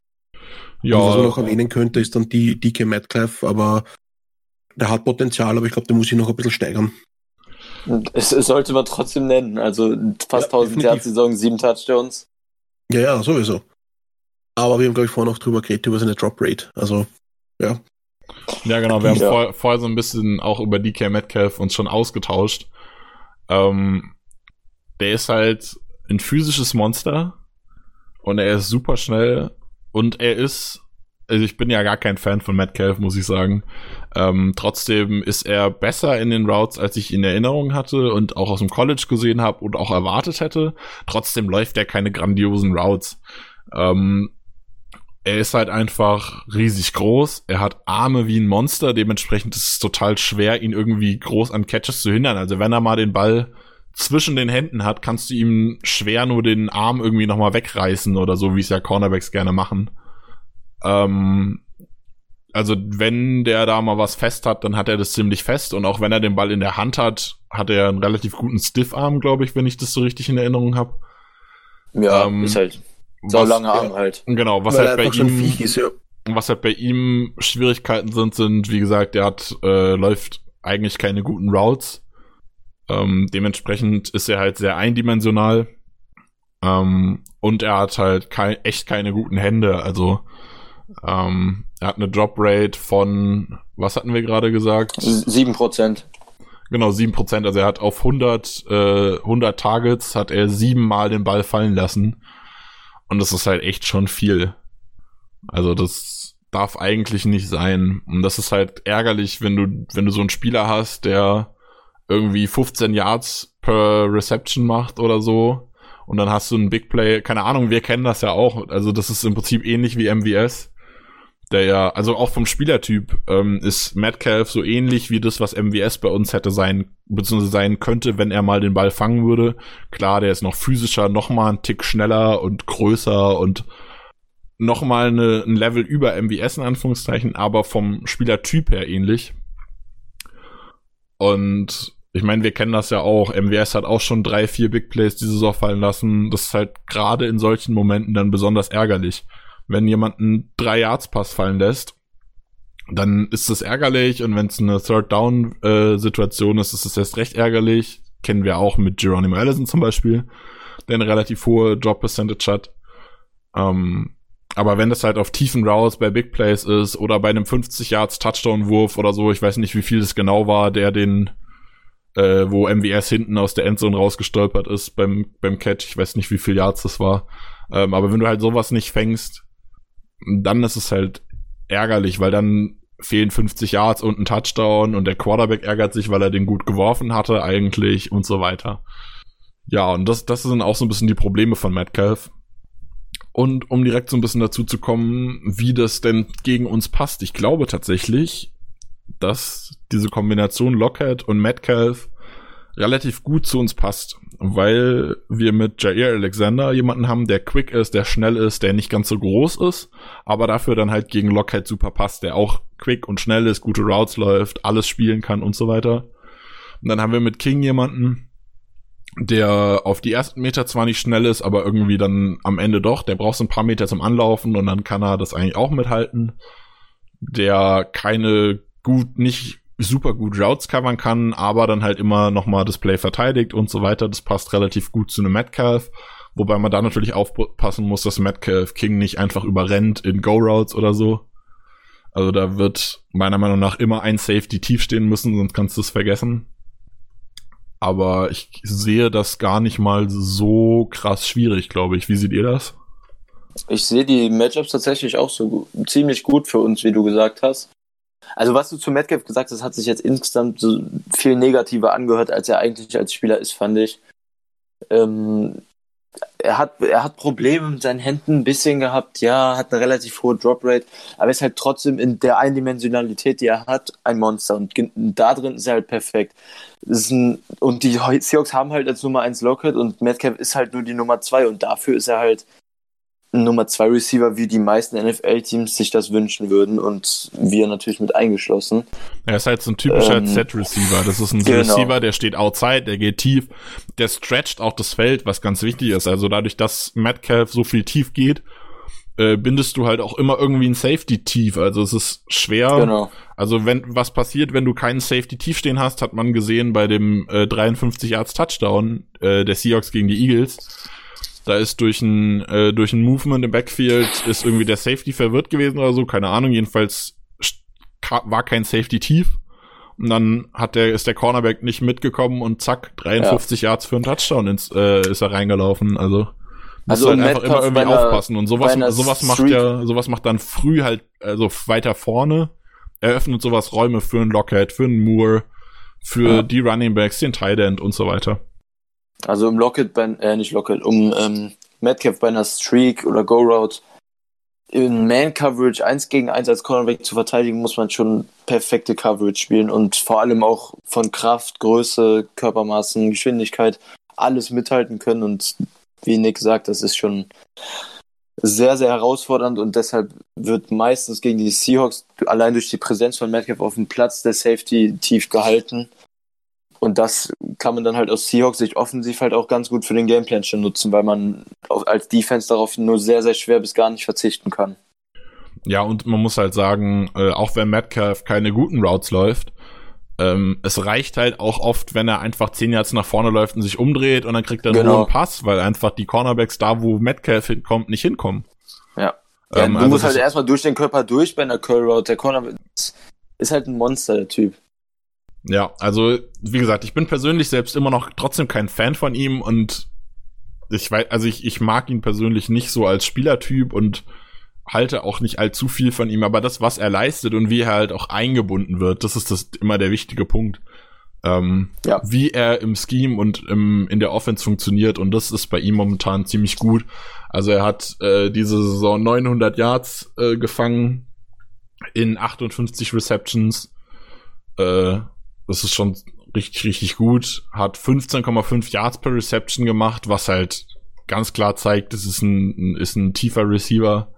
Und was man noch Ja, erwähnen könnte, ist dann die DK Metcalf, aber der hat Potenzial, aber ich glaube, der muss sich noch ein bisschen steigern. Es, es sollte man trotzdem nennen. Also fast Ja, 1000 definitiv. Yards Saison, sieben Touchdowns. Ja, ja, sowieso. Aber wir haben, glaube ich, vorhin noch drüber geredet, über seine Drop Rate. Also, ja. ja, genau. Wir haben Ja. vor, vorher so ein bisschen auch über DK Metcalf uns schon ausgetauscht. Ähm, der ist halt ein physisches Monster und er ist super schnell und er ist, also ich bin ja gar kein Fan von Metcalf, muss ich sagen. Ähm, trotzdem ist er besser in den Routes, als ich in Erinnerung hatte und auch aus dem College gesehen habe und auch erwartet hätte. Trotzdem läuft er keine grandiosen Routes. Ähm, er ist halt einfach riesig groß. Er hat Arme wie ein Monster. Dementsprechend ist es total schwer, ihn irgendwie groß an Catches zu hindern. Also wenn er mal den Ball zwischen den Händen hat, kannst du ihm schwer nur den Arm irgendwie nochmal wegreißen oder so, wie es ja Cornerbacks gerne machen. Ähm, also wenn der da mal was fest hat, dann hat er das ziemlich fest. Und auch wenn er den Ball in der Hand hat, hat er einen relativ guten Stiffarm, glaube ich, wenn ich das so richtig in Erinnerung habe. Ja, Ähm, ist halt so lange Arm halt. Genau, was Weil halt er bei ihm ist, ja. was halt bei ihm Schwierigkeiten sind, sind, wie gesagt, der hat, äh, läuft eigentlich keine guten Routes. Ähm, dementsprechend ist er halt sehr eindimensional. Ähm, und er hat halt kei echt keine guten Hände. Also, ähm, er hat eine Drop Rate von, was hatten wir gerade gesagt? Sieben Prozent. Genau, 7%. Also er hat auf 100, äh, 100 Targets hat er siebenmal den Ball fallen lassen. Und das ist halt echt schon viel. Also das darf eigentlich nicht sein. Und das ist halt ärgerlich, wenn du, wenn du so einen Spieler hast, der irgendwie 15 Yards per Reception macht oder so. Und dann hast du einen Big Play. Keine Ahnung, wir kennen das ja auch. Also das ist im Prinzip ähnlich wie MVS der ja, also auch vom Spielertyp ähm, ist Metcalf so ähnlich wie das, was MWS bei uns hätte sein, beziehungsweise sein könnte, wenn er mal den Ball fangen würde. Klar, der ist noch physischer, noch mal einen Tick schneller und größer und noch mal eine, ein Level über MWS in Anführungszeichen, aber vom Spielertyp her ähnlich. Und ich meine, wir kennen das ja auch. MWS hat auch schon drei, vier Big Plays diese Saison fallen lassen. Das ist halt gerade in solchen Momenten dann besonders ärgerlich wenn jemand einen 3-Yards-Pass fallen lässt, dann ist das ärgerlich und wenn es eine Third-Down-Situation ist, ist es erst recht ärgerlich. Kennen wir auch mit Geronimo Allison zum Beispiel, der eine relativ hohe Drop-Percentage hat. Ähm, aber wenn das halt auf tiefen Routes bei Big Plays ist oder bei einem 50-Yards-Touchdown-Wurf oder so, ich weiß nicht, wie viel das genau war, der den äh, wo MWS hinten aus der Endzone rausgestolpert ist beim, beim Catch. Ich weiß nicht, wie viel Yards das war. Ähm, aber wenn du halt sowas nicht fängst, dann ist es halt ärgerlich, weil dann fehlen 50 Yards und ein Touchdown und der Quarterback ärgert sich, weil er den gut geworfen hatte eigentlich und so weiter. Ja, und das, das sind auch so ein bisschen die Probleme von Metcalf. Und um direkt so ein bisschen dazu zu kommen, wie das denn gegen uns passt. Ich glaube tatsächlich, dass diese Kombination Lockhead und Metcalf relativ gut zu uns passt, weil wir mit Jair Alexander jemanden haben, der quick ist, der schnell ist, der nicht ganz so groß ist, aber dafür dann halt gegen Lockhead super passt, der auch quick und schnell ist, gute Routes läuft, alles spielen kann und so weiter. Und dann haben wir mit King jemanden, der auf die ersten Meter zwar nicht schnell ist, aber irgendwie dann am Ende doch, der braucht so ein paar Meter zum Anlaufen und dann kann er das eigentlich auch mithalten. Der keine gut, nicht super gut Routes covern kann, aber dann halt immer nochmal das Play verteidigt und so weiter. Das passt relativ gut zu einem Metcalf. Wobei man da natürlich aufpassen muss, dass Metcalf King nicht einfach überrennt in Go-Routes oder so. Also da wird meiner Meinung nach immer ein Safety tief stehen müssen, sonst kannst du es vergessen. Aber ich sehe das gar nicht mal so krass schwierig, glaube ich. Wie seht ihr das? Ich sehe die Matchups tatsächlich auch so ziemlich gut für uns, wie du gesagt hast. Also was du zu Metcalf gesagt hast, hat sich jetzt insgesamt so viel negativer angehört, als er eigentlich als Spieler ist, fand ich. Ähm, er hat, er hat Probleme mit seinen Händen ein bisschen gehabt, ja, hat eine relativ hohe Drop Rate, aber ist halt trotzdem in der Eindimensionalität, die er hat, ein Monster und da drin ist er halt perfekt. Ein, und die Seahawks haben halt als Nummer 1 Lockett und Metcalf ist halt nur die Nummer 2 und dafür ist er halt Nummer 2 Receiver, wie die meisten NFL-Teams sich das wünschen würden und wir natürlich mit eingeschlossen. Er ist halt so ein typischer ähm, Set-Receiver. Das ist ein genau. Receiver, der steht outside, der geht tief, der stretcht auch das Feld, was ganz wichtig ist. Also dadurch, dass Metcalf so viel tief geht, äh, bindest du halt auch immer irgendwie ein Safety tief. Also es ist schwer. Genau. Also wenn was passiert, wenn du keinen Safety tief stehen hast, hat man gesehen bei dem äh, 53 Yards Touchdown äh, der Seahawks gegen die Eagles da ist durch ein, äh, durch ein Movement im Backfield ist irgendwie der Safety verwirrt gewesen oder so, keine Ahnung. Jedenfalls war kein Safety tief. Und dann hat der, ist der Cornerback nicht mitgekommen und zack, 53 ja. Yards für einen Touchdown ins, äh, ist er reingelaufen. Also, also halt einfach immer irgendwie einer, aufpassen. Und sowas, sowas macht ja, sowas macht dann früh halt, also weiter vorne, eröffnet sowas Räume für einen Lockhead, für einen Moore, für ja. die Running Backs, den Tight End und so weiter. Also im Locket, bei, äh, nicht Locket, um ähm, Metcalf bei einer Streak oder Go-Route in Man-Coverage 1 gegen 1 als Cornerback zu verteidigen, muss man schon perfekte Coverage spielen und vor allem auch von Kraft, Größe, Körpermaßen, Geschwindigkeit alles mithalten können und wie Nick sagt, das ist schon sehr, sehr herausfordernd und deshalb wird meistens gegen die Seahawks allein durch die Präsenz von Metcalf auf dem Platz der Safety tief gehalten und das kann man dann halt aus Seahawks Sicht offensiv halt auch ganz gut für den Gameplan schon nutzen, weil man als Defense darauf nur sehr, sehr schwer bis gar nicht verzichten kann. Ja, und man muss halt sagen, äh, auch wenn Metcalf keine guten Routes läuft, ähm, es reicht halt auch oft, wenn er einfach zehn Yards nach vorne läuft und sich umdreht und dann kriegt er genau. nur einen Pass, weil einfach die Cornerbacks da, wo Metcalf hinkommt, nicht hinkommen. Ja. ja ähm, du also musst halt erstmal durch den Körper durch bei einer Curl Route. Der Cornerback ist halt ein Monster, der Typ. Ja, also wie gesagt, ich bin persönlich selbst immer noch trotzdem kein Fan von ihm und ich weiß, also ich, ich mag ihn persönlich nicht so als Spielertyp und halte auch nicht allzu viel von ihm, aber das, was er leistet und wie er halt auch eingebunden wird, das ist das immer der wichtige Punkt. Ähm, ja. Wie er im Scheme und im, in der Offense funktioniert und das ist bei ihm momentan ziemlich gut. Also er hat äh, diese Saison 900 Yards äh, gefangen in 58 Receptions. Äh, das ist schon richtig, richtig gut. Hat 15,5 Yards per Reception gemacht, was halt ganz klar zeigt, das ist ein, ist ein tiefer Receiver.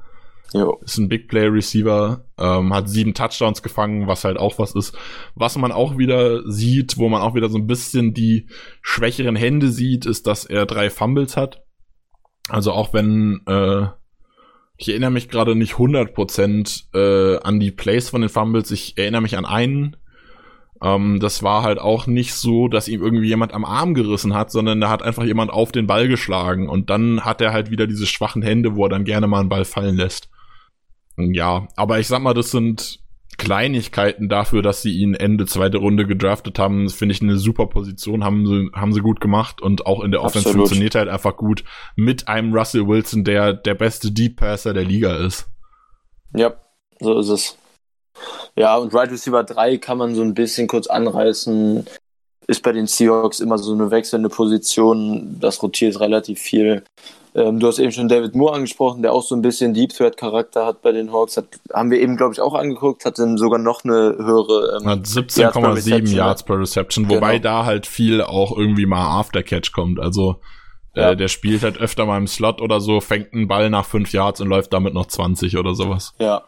Jo. Ist ein Big Play Receiver, ähm, hat sieben Touchdowns gefangen, was halt auch was ist. Was man auch wieder sieht, wo man auch wieder so ein bisschen die schwächeren Hände sieht, ist, dass er drei Fumbles hat. Also auch wenn, äh, ich erinnere mich gerade nicht 100% äh, an die Plays von den Fumbles, ich erinnere mich an einen, ähm, das war halt auch nicht so, dass ihm irgendwie jemand am Arm gerissen hat, sondern da hat einfach jemand auf den Ball geschlagen und dann hat er halt wieder diese schwachen Hände, wo er dann gerne mal einen Ball fallen lässt. Ja, aber ich sag mal, das sind Kleinigkeiten dafür, dass sie ihn Ende zweite Runde gedraftet haben, finde ich eine super Position, haben sie, haben sie gut gemacht und auch in der Offense funktioniert halt einfach gut mit einem Russell Wilson, der der beste Deep Passer der Liga ist. Ja, so ist es. Ja, und Right Receiver 3 kann man so ein bisschen kurz anreißen. Ist bei den Seahawks immer so eine wechselnde Position. Das rotiert relativ viel. Ähm, du hast eben schon David Moore angesprochen, der auch so ein bisschen Deep Threat Charakter hat bei den Hawks. Hat, haben wir eben, glaube ich, auch angeguckt, hat dann sogar noch eine höhere. Ähm, hat 17,7 Yards per Reception, wobei genau. da halt viel auch irgendwie mal Aftercatch kommt. Also äh, ja. der spielt halt öfter mal im Slot oder so, fängt einen Ball nach 5 Yards und läuft damit noch 20 oder sowas. Ja.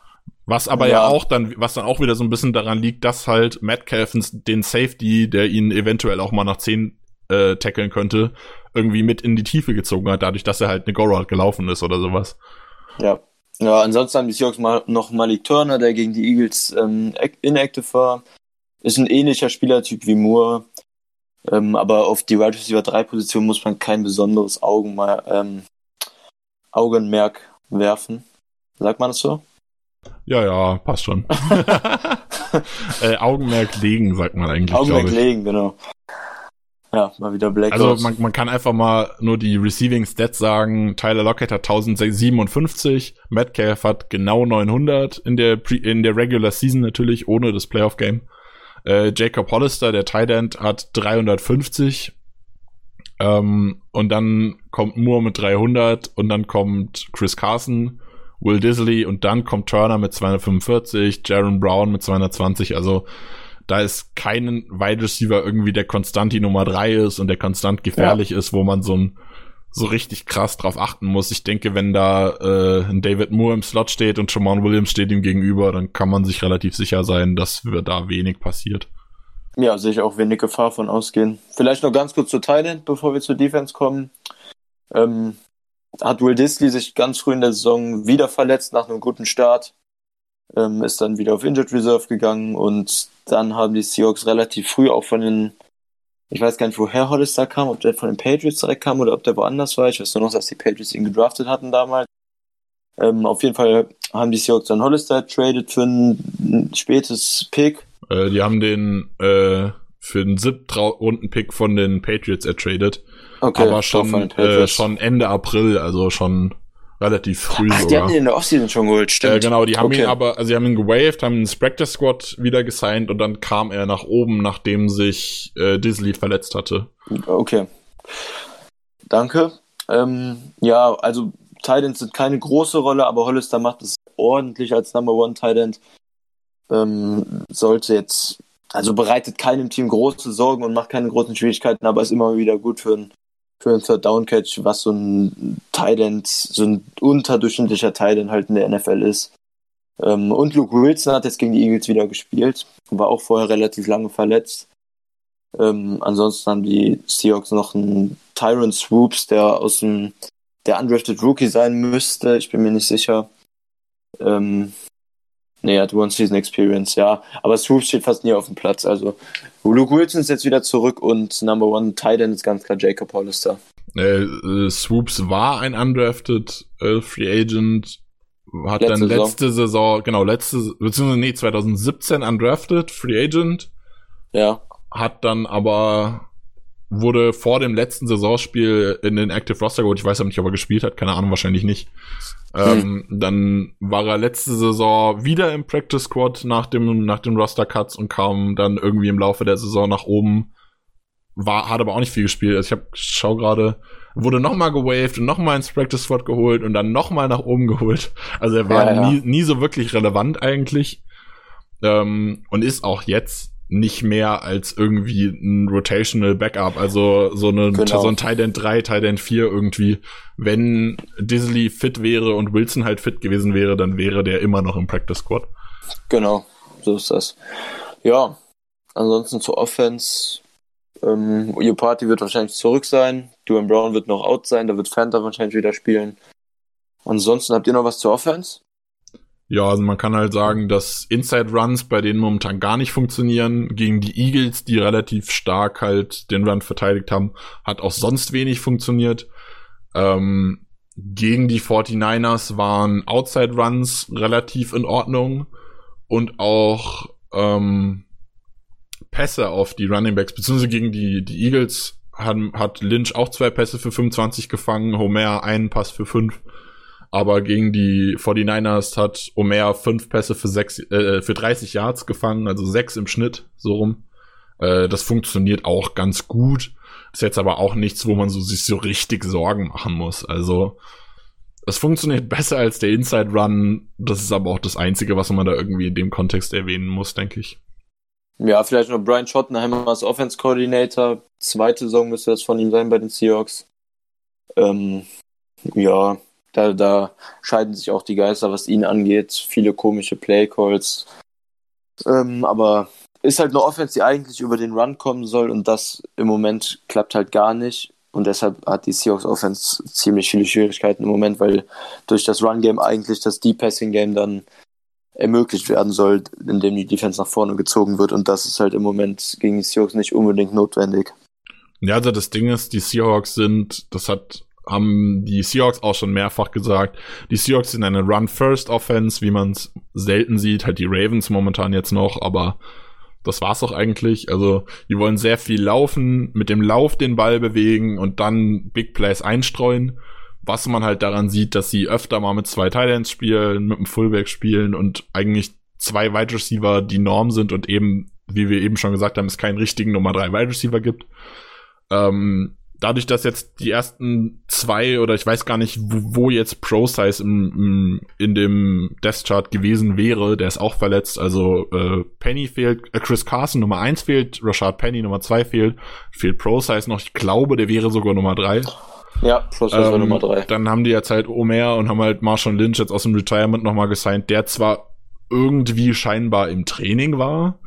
Was aber ja. ja. auch dann, was dann auch wieder so ein bisschen daran liegt, dass halt Matt Calvins den Safety, der ihn eventuell auch mal nach 10 äh, tackeln könnte, irgendwie mit in die Tiefe gezogen hat, dadurch, dass er halt eine Go-Route gelaufen ist oder sowas. Ja. Ja, ansonsten haben die Seahawks mal noch Malik Turner, der gegen die Eagles ähm, inactive war. Ist ein ähnlicher Spielertyp wie Moore. Ähm, aber auf die Wide Receiver 3 Position muss man kein besonderes Augen mal, ähm, Augenmerk werfen. Sagt man das so? Ja, ja, passt schon. <laughs> <laughs> äh, Augenmerk legen, sagt man eigentlich. Augenmerk legen, genau. Ja, mal wieder Black Also man, man kann einfach mal nur die Receiving Stats sagen. Tyler Lockett hat 1057, Metcalf hat genau 900 in der Pre in der Regular Season natürlich ohne das Playoff Game. Äh, Jacob Hollister, der Tight End, hat 350. Ähm, und dann kommt Moore mit 300 und dann kommt Chris Carson, Will Disley und dann kommt Turner mit 245, Jaron Brown mit 220. Also da ist kein Wide Receiver irgendwie, der konstant die Nummer drei ist und der konstant gefährlich ja. ist, wo man so ein so richtig krass drauf achten muss. Ich denke, wenn da äh, ein David Moore im Slot steht und Jamal Williams steht ihm gegenüber, dann kann man sich relativ sicher sein, dass da wenig passiert. Ja, sehe ich auch wenig Gefahr von ausgehen. Vielleicht noch ganz kurz zur Thailand, bevor wir zur Defense kommen. Ähm, hat Will Disley sich ganz früh in der Saison wieder verletzt nach einem guten Start ähm, ist dann wieder auf Injured Reserve gegangen und dann haben die Seahawks relativ früh auch von den, ich weiß gar nicht, woher Hollister kam, ob der von den Patriots direkt kam oder ob der woanders war. Ich weiß nur noch, dass die Patriots ihn gedraftet hatten damals. Ähm, auf jeden Fall haben die Seahawks dann Hollister traded für ein spätes Pick. Äh, die haben den äh, für den siebten Runden Pick von den Patriots ertradet. Okay, aber schon, äh, schon Ende April, also schon relativ früh Ach, sogar. die hatten ihn in der Offseason schon geholt, stimmt. Äh, genau, die haben okay. ihn aber, also sie haben ihn gewaved, haben den Spectre Squad wieder gesigned und dann kam er nach oben, nachdem sich äh, Disley verletzt hatte. Okay. Danke. Ähm, ja, also Titans sind keine große Rolle, aber Hollister macht es ordentlich als Number One Titan. Ähm, sollte jetzt, also bereitet keinem Team große Sorgen und macht keine großen Schwierigkeiten, aber ist immer wieder gut für einen für einen Third Down Catch, was so ein Tight so ein unterdurchschnittlicher Tight halt in der NFL ist. Ähm, und Luke Wilson hat jetzt gegen die Eagles wieder gespielt, war auch vorher relativ lange verletzt. Ähm, ansonsten haben die Seahawks noch einen Tyron Swoops, der aus dem der undrafted Rookie sein müsste. Ich bin mir nicht sicher. Ähm, Nee, er hat One-Season Experience, ja. Aber Swoops steht fast nie auf dem Platz. Also Luke Wilson ist jetzt wieder zurück und Number One Titan ist ganz klar Jacob Hollister. Äh, äh, Swoops war ein undrafted äh, Free Agent, hat letzte dann letzte Saison. Saison, genau, letzte, beziehungsweise nee, 2017 undrafted Free Agent. Ja. Hat dann aber wurde vor dem letzten Saisonspiel in den Active Roster geholt. Ich weiß aber nicht, ob er gespielt hat. Keine Ahnung, wahrscheinlich nicht. Ähm, hm. Dann war er letzte Saison wieder im Practice Squad nach dem, nach den Roster Cuts und kam dann irgendwie im Laufe der Saison nach oben. War, hat aber auch nicht viel gespielt. Also ich hab, schau gerade, wurde nochmal gewaved und nochmal ins Practice Squad geholt und dann nochmal nach oben geholt. Also er war ja, ja. Nie, nie so wirklich relevant eigentlich. Ähm, und ist auch jetzt nicht mehr als irgendwie ein Rotational Backup, also so, eine, genau. so ein Tight End 3, Tight End 4 irgendwie. Wenn Disley fit wäre und Wilson halt fit gewesen wäre, dann wäre der immer noch im Practice Squad. Genau, so ist das. Ja, ansonsten zur Offense. Ähm, Your Party wird wahrscheinlich zurück sein. Duane Brown wird noch out sein, da wird Fanta wahrscheinlich wieder spielen. Ansonsten habt ihr noch was zur Offense? Ja, also man kann halt sagen, dass Inside Runs bei denen momentan gar nicht funktionieren. Gegen die Eagles, die relativ stark halt den Run verteidigt haben, hat auch sonst wenig funktioniert. Ähm, gegen die 49ers waren Outside Runs relativ in Ordnung und auch ähm, Pässe auf die Running Backs, beziehungsweise gegen die, die Eagles hat, hat Lynch auch zwei Pässe für 25 gefangen, Homer einen Pass für fünf. Aber gegen die 49ers hat Omer fünf Pässe für, sechs, äh, für 30 Yards gefangen, also sechs im Schnitt, so rum. Äh, das funktioniert auch ganz gut. Ist jetzt aber auch nichts, wo man so, sich so richtig Sorgen machen muss. Also, es funktioniert besser als der Inside Run. Das ist aber auch das Einzige, was man da irgendwie in dem Kontext erwähnen muss, denke ich. Ja, vielleicht noch Brian Schottenheimer als Offense Coordinator. Zweite Saison müsste das von ihm sein bei den Seahawks. Ähm, ja, da, da scheiden sich auch die Geister, was ihn angeht. Viele komische Playcalls. Ähm, aber ist halt eine Offense, die eigentlich über den Run kommen soll und das im Moment klappt halt gar nicht. Und deshalb hat die Seahawks Offense ziemlich viele Schwierigkeiten im Moment, weil durch das Run-Game eigentlich das Deep Passing-Game dann ermöglicht werden soll, indem die Defense nach vorne gezogen wird. Und das ist halt im Moment gegen die Seahawks nicht unbedingt notwendig. Ja, also das Ding ist, die Seahawks sind, das hat haben die Seahawks auch schon mehrfach gesagt. Die Seahawks sind eine Run-First-Offense, wie man es selten sieht, halt die Ravens momentan jetzt noch, aber Das war's auch eigentlich. Also, die wollen sehr viel laufen, mit dem Lauf den Ball bewegen und dann Big Plays einstreuen. Was man halt daran sieht, dass sie öfter mal mit zwei Thailands spielen, mit einem Fullback spielen und eigentlich zwei Wide Receiver die Norm sind und eben, wie wir eben schon gesagt haben, es keinen richtigen Nummer drei Wide Receiver gibt. Ähm, dadurch, dass jetzt die ersten zwei oder ich weiß gar nicht, wo, wo jetzt Pro Size im, im, in dem Death Chart gewesen wäre, der ist auch verletzt. Also äh, Penny fehlt, äh, Chris Carson Nummer eins fehlt, Rashad Penny Nummer zwei fehlt, fehlt Pro Size noch. Ich glaube, der wäre sogar Nummer drei. Ja, Pro Size ähm, war Nummer drei. Dann haben die jetzt halt Omer und haben halt Marshall Lynch jetzt aus dem Retirement nochmal gesigned, der zwar irgendwie scheinbar im Training war,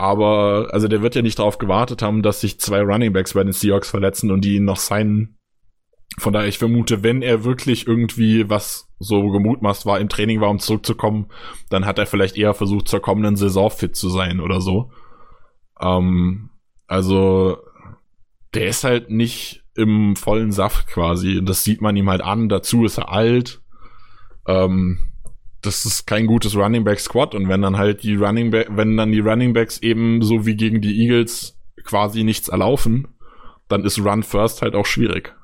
aber, also der wird ja nicht darauf gewartet haben, dass sich zwei Runningbacks bei den Seahawks verletzen und die ihn noch signen. Von daher, ich vermute, wenn er wirklich irgendwie was so gemutmaßt war, im Training war, um zurückzukommen, dann hat er vielleicht eher versucht, zur kommenden Saison fit zu sein oder so. Ähm, also, der ist halt nicht im vollen Saft quasi. Das sieht man ihm halt an. Dazu ist er alt. Ähm, das ist kein gutes Running Back Squad und wenn dann halt die Running Back, wenn dann die Running Backs eben so wie gegen die Eagles quasi nichts erlaufen, dann ist Run First halt auch schwierig.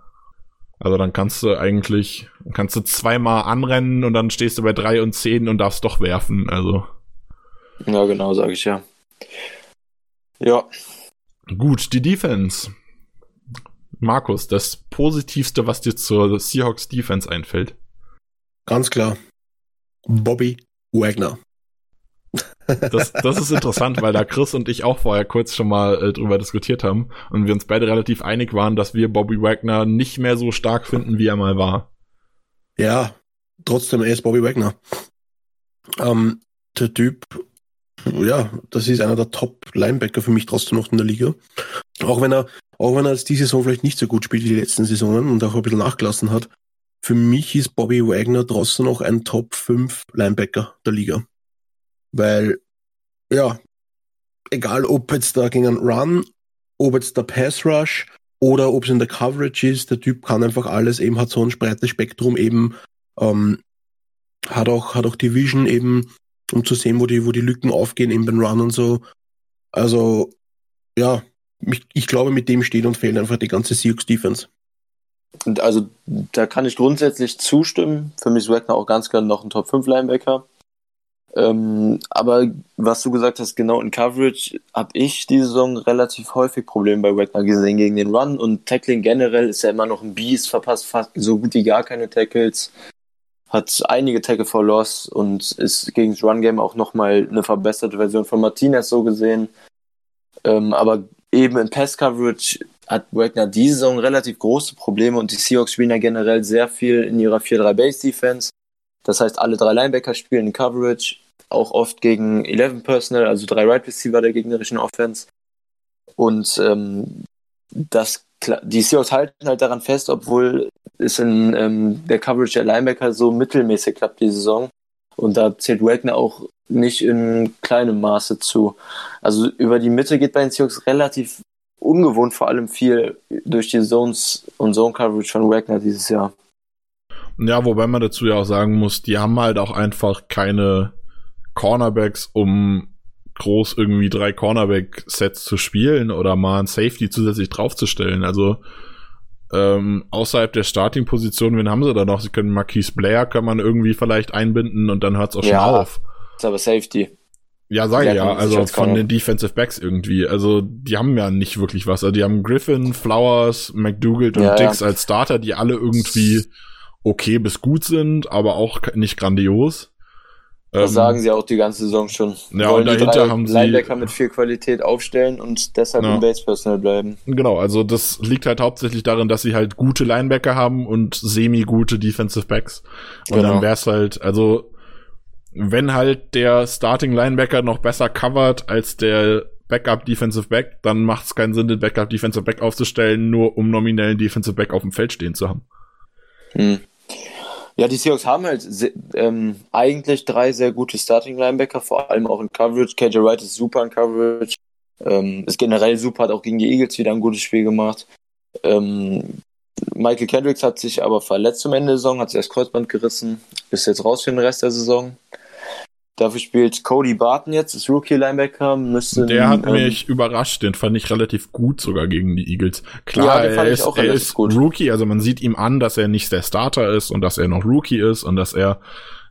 Also dann kannst du eigentlich, kannst du zweimal anrennen und dann stehst du bei drei und zehn und darfst doch werfen, also. Ja, genau, sage ich ja. Ja. Gut, die Defense. Markus, das Positivste, was dir zur Seahawks Defense einfällt? Ganz klar. Bobby Wagner. Das, das ist interessant, weil da Chris und ich auch vorher kurz schon mal äh, drüber diskutiert haben und wir uns beide relativ einig waren, dass wir Bobby Wagner nicht mehr so stark finden, wie er mal war. Ja, trotzdem, er ist Bobby Wagner. Ähm, der Typ, ja, das ist einer der Top-Linebacker für mich trotzdem noch in der Liga. Auch wenn er, auch wenn er jetzt diese Saison vielleicht nicht so gut spielt wie die letzten Saisonen und auch ein bisschen nachgelassen hat, für mich ist Bobby Wagner trotzdem noch ein Top 5 Linebacker der Liga. Weil, ja, egal ob jetzt da gegen einen Run, ob jetzt der Pass Rush oder ob es in der Coverage ist, der Typ kann einfach alles, eben hat so ein breites Spektrum, eben ähm, hat auch, hat auch die Vision eben, um zu sehen, wo die, wo die Lücken aufgehen, eben beim Run und so. Also, ja, ich, ich glaube, mit dem steht und fällt einfach die ganze Sioux Defense. Und also da kann ich grundsätzlich zustimmen. Für mich ist Wagner auch ganz klar noch ein Top 5 Linebacker. Ähm, aber was du gesagt hast, genau in Coverage habe ich diese Saison relativ häufig Probleme bei Wagner gesehen gegen den Run und Tackling generell ist ja immer noch ein Biest, verpasst fast so gut wie gar keine Tackles, hat einige Tackle for Loss und ist gegen das Run Game auch nochmal eine verbesserte Version von Martinez so gesehen. Ähm, aber eben in Pass Coverage hat Wagner diese Saison relativ große Probleme und die Seahawks spielen ja generell sehr viel in ihrer 4-3-Base-Defense. Das heißt, alle drei Linebacker spielen in Coverage, auch oft gegen 11 Personal, also drei Right Receiver der gegnerischen Offense. Und ähm, das, die Seahawks halten halt daran fest, obwohl es in ähm, der Coverage der Linebacker so mittelmäßig klappt die Saison. Und da zählt Wagner auch nicht in kleinem Maße zu. Also über die Mitte geht bei den Seahawks relativ ungewohnt vor allem viel durch die Zones und Zone Coverage von Wagner dieses Jahr. Ja, wobei man dazu ja auch sagen muss, die haben halt auch einfach keine Cornerbacks, um groß irgendwie drei Cornerback-Sets zu spielen oder mal ein Safety zusätzlich draufzustellen. Also ähm, außerhalb der Starting-Position, wen haben sie da noch? Sie können Marquise Blair, kann man irgendwie vielleicht einbinden und dann hört es auch ja, schon auf. Ist aber Safety. Ja, sage ja, also von den Defensive Backs irgendwie. Also die haben ja nicht wirklich was. Also die haben Griffin, Flowers, McDougald und ja, Dix ja. als Starter, die alle irgendwie okay bis gut sind, aber auch nicht grandios. Das ähm, sagen sie auch die ganze Saison schon. Ja, Wollen und dahinter die haben sie Linebacker mit viel Qualität aufstellen und deshalb ja. im Base Personal bleiben. Genau, also das liegt halt hauptsächlich darin, dass sie halt gute Linebacker haben und semi gute Defensive Backs. Und genau. dann wär's halt, also wenn halt der Starting Linebacker noch besser covert als der Backup Defensive Back, dann macht es keinen Sinn, den Backup Defensive Back aufzustellen, nur um nominellen Defensive Back auf dem Feld stehen zu haben. Hm. Ja, die Seahawks haben halt ähm, eigentlich drei sehr gute Starting Linebacker, vor allem auch in Coverage. KJ Wright ist super in Coverage. Ähm, ist generell super, hat auch gegen die Eagles wieder ein gutes Spiel gemacht. Ähm, Michael Kendricks hat sich aber verletzt zum Ende der Saison, hat sich das Kreuzband gerissen, ist jetzt raus für den Rest der Saison. Dafür spielt Cody Barton jetzt, das Rookie-Linebacker. Müsste, der hat ähm, mich überrascht, den fand ich relativ gut sogar gegen die Eagles. Klar, ja, er, ist, er ist Rookie, also man sieht ihm an, dass er nicht der Starter ist und dass er noch Rookie ist und dass er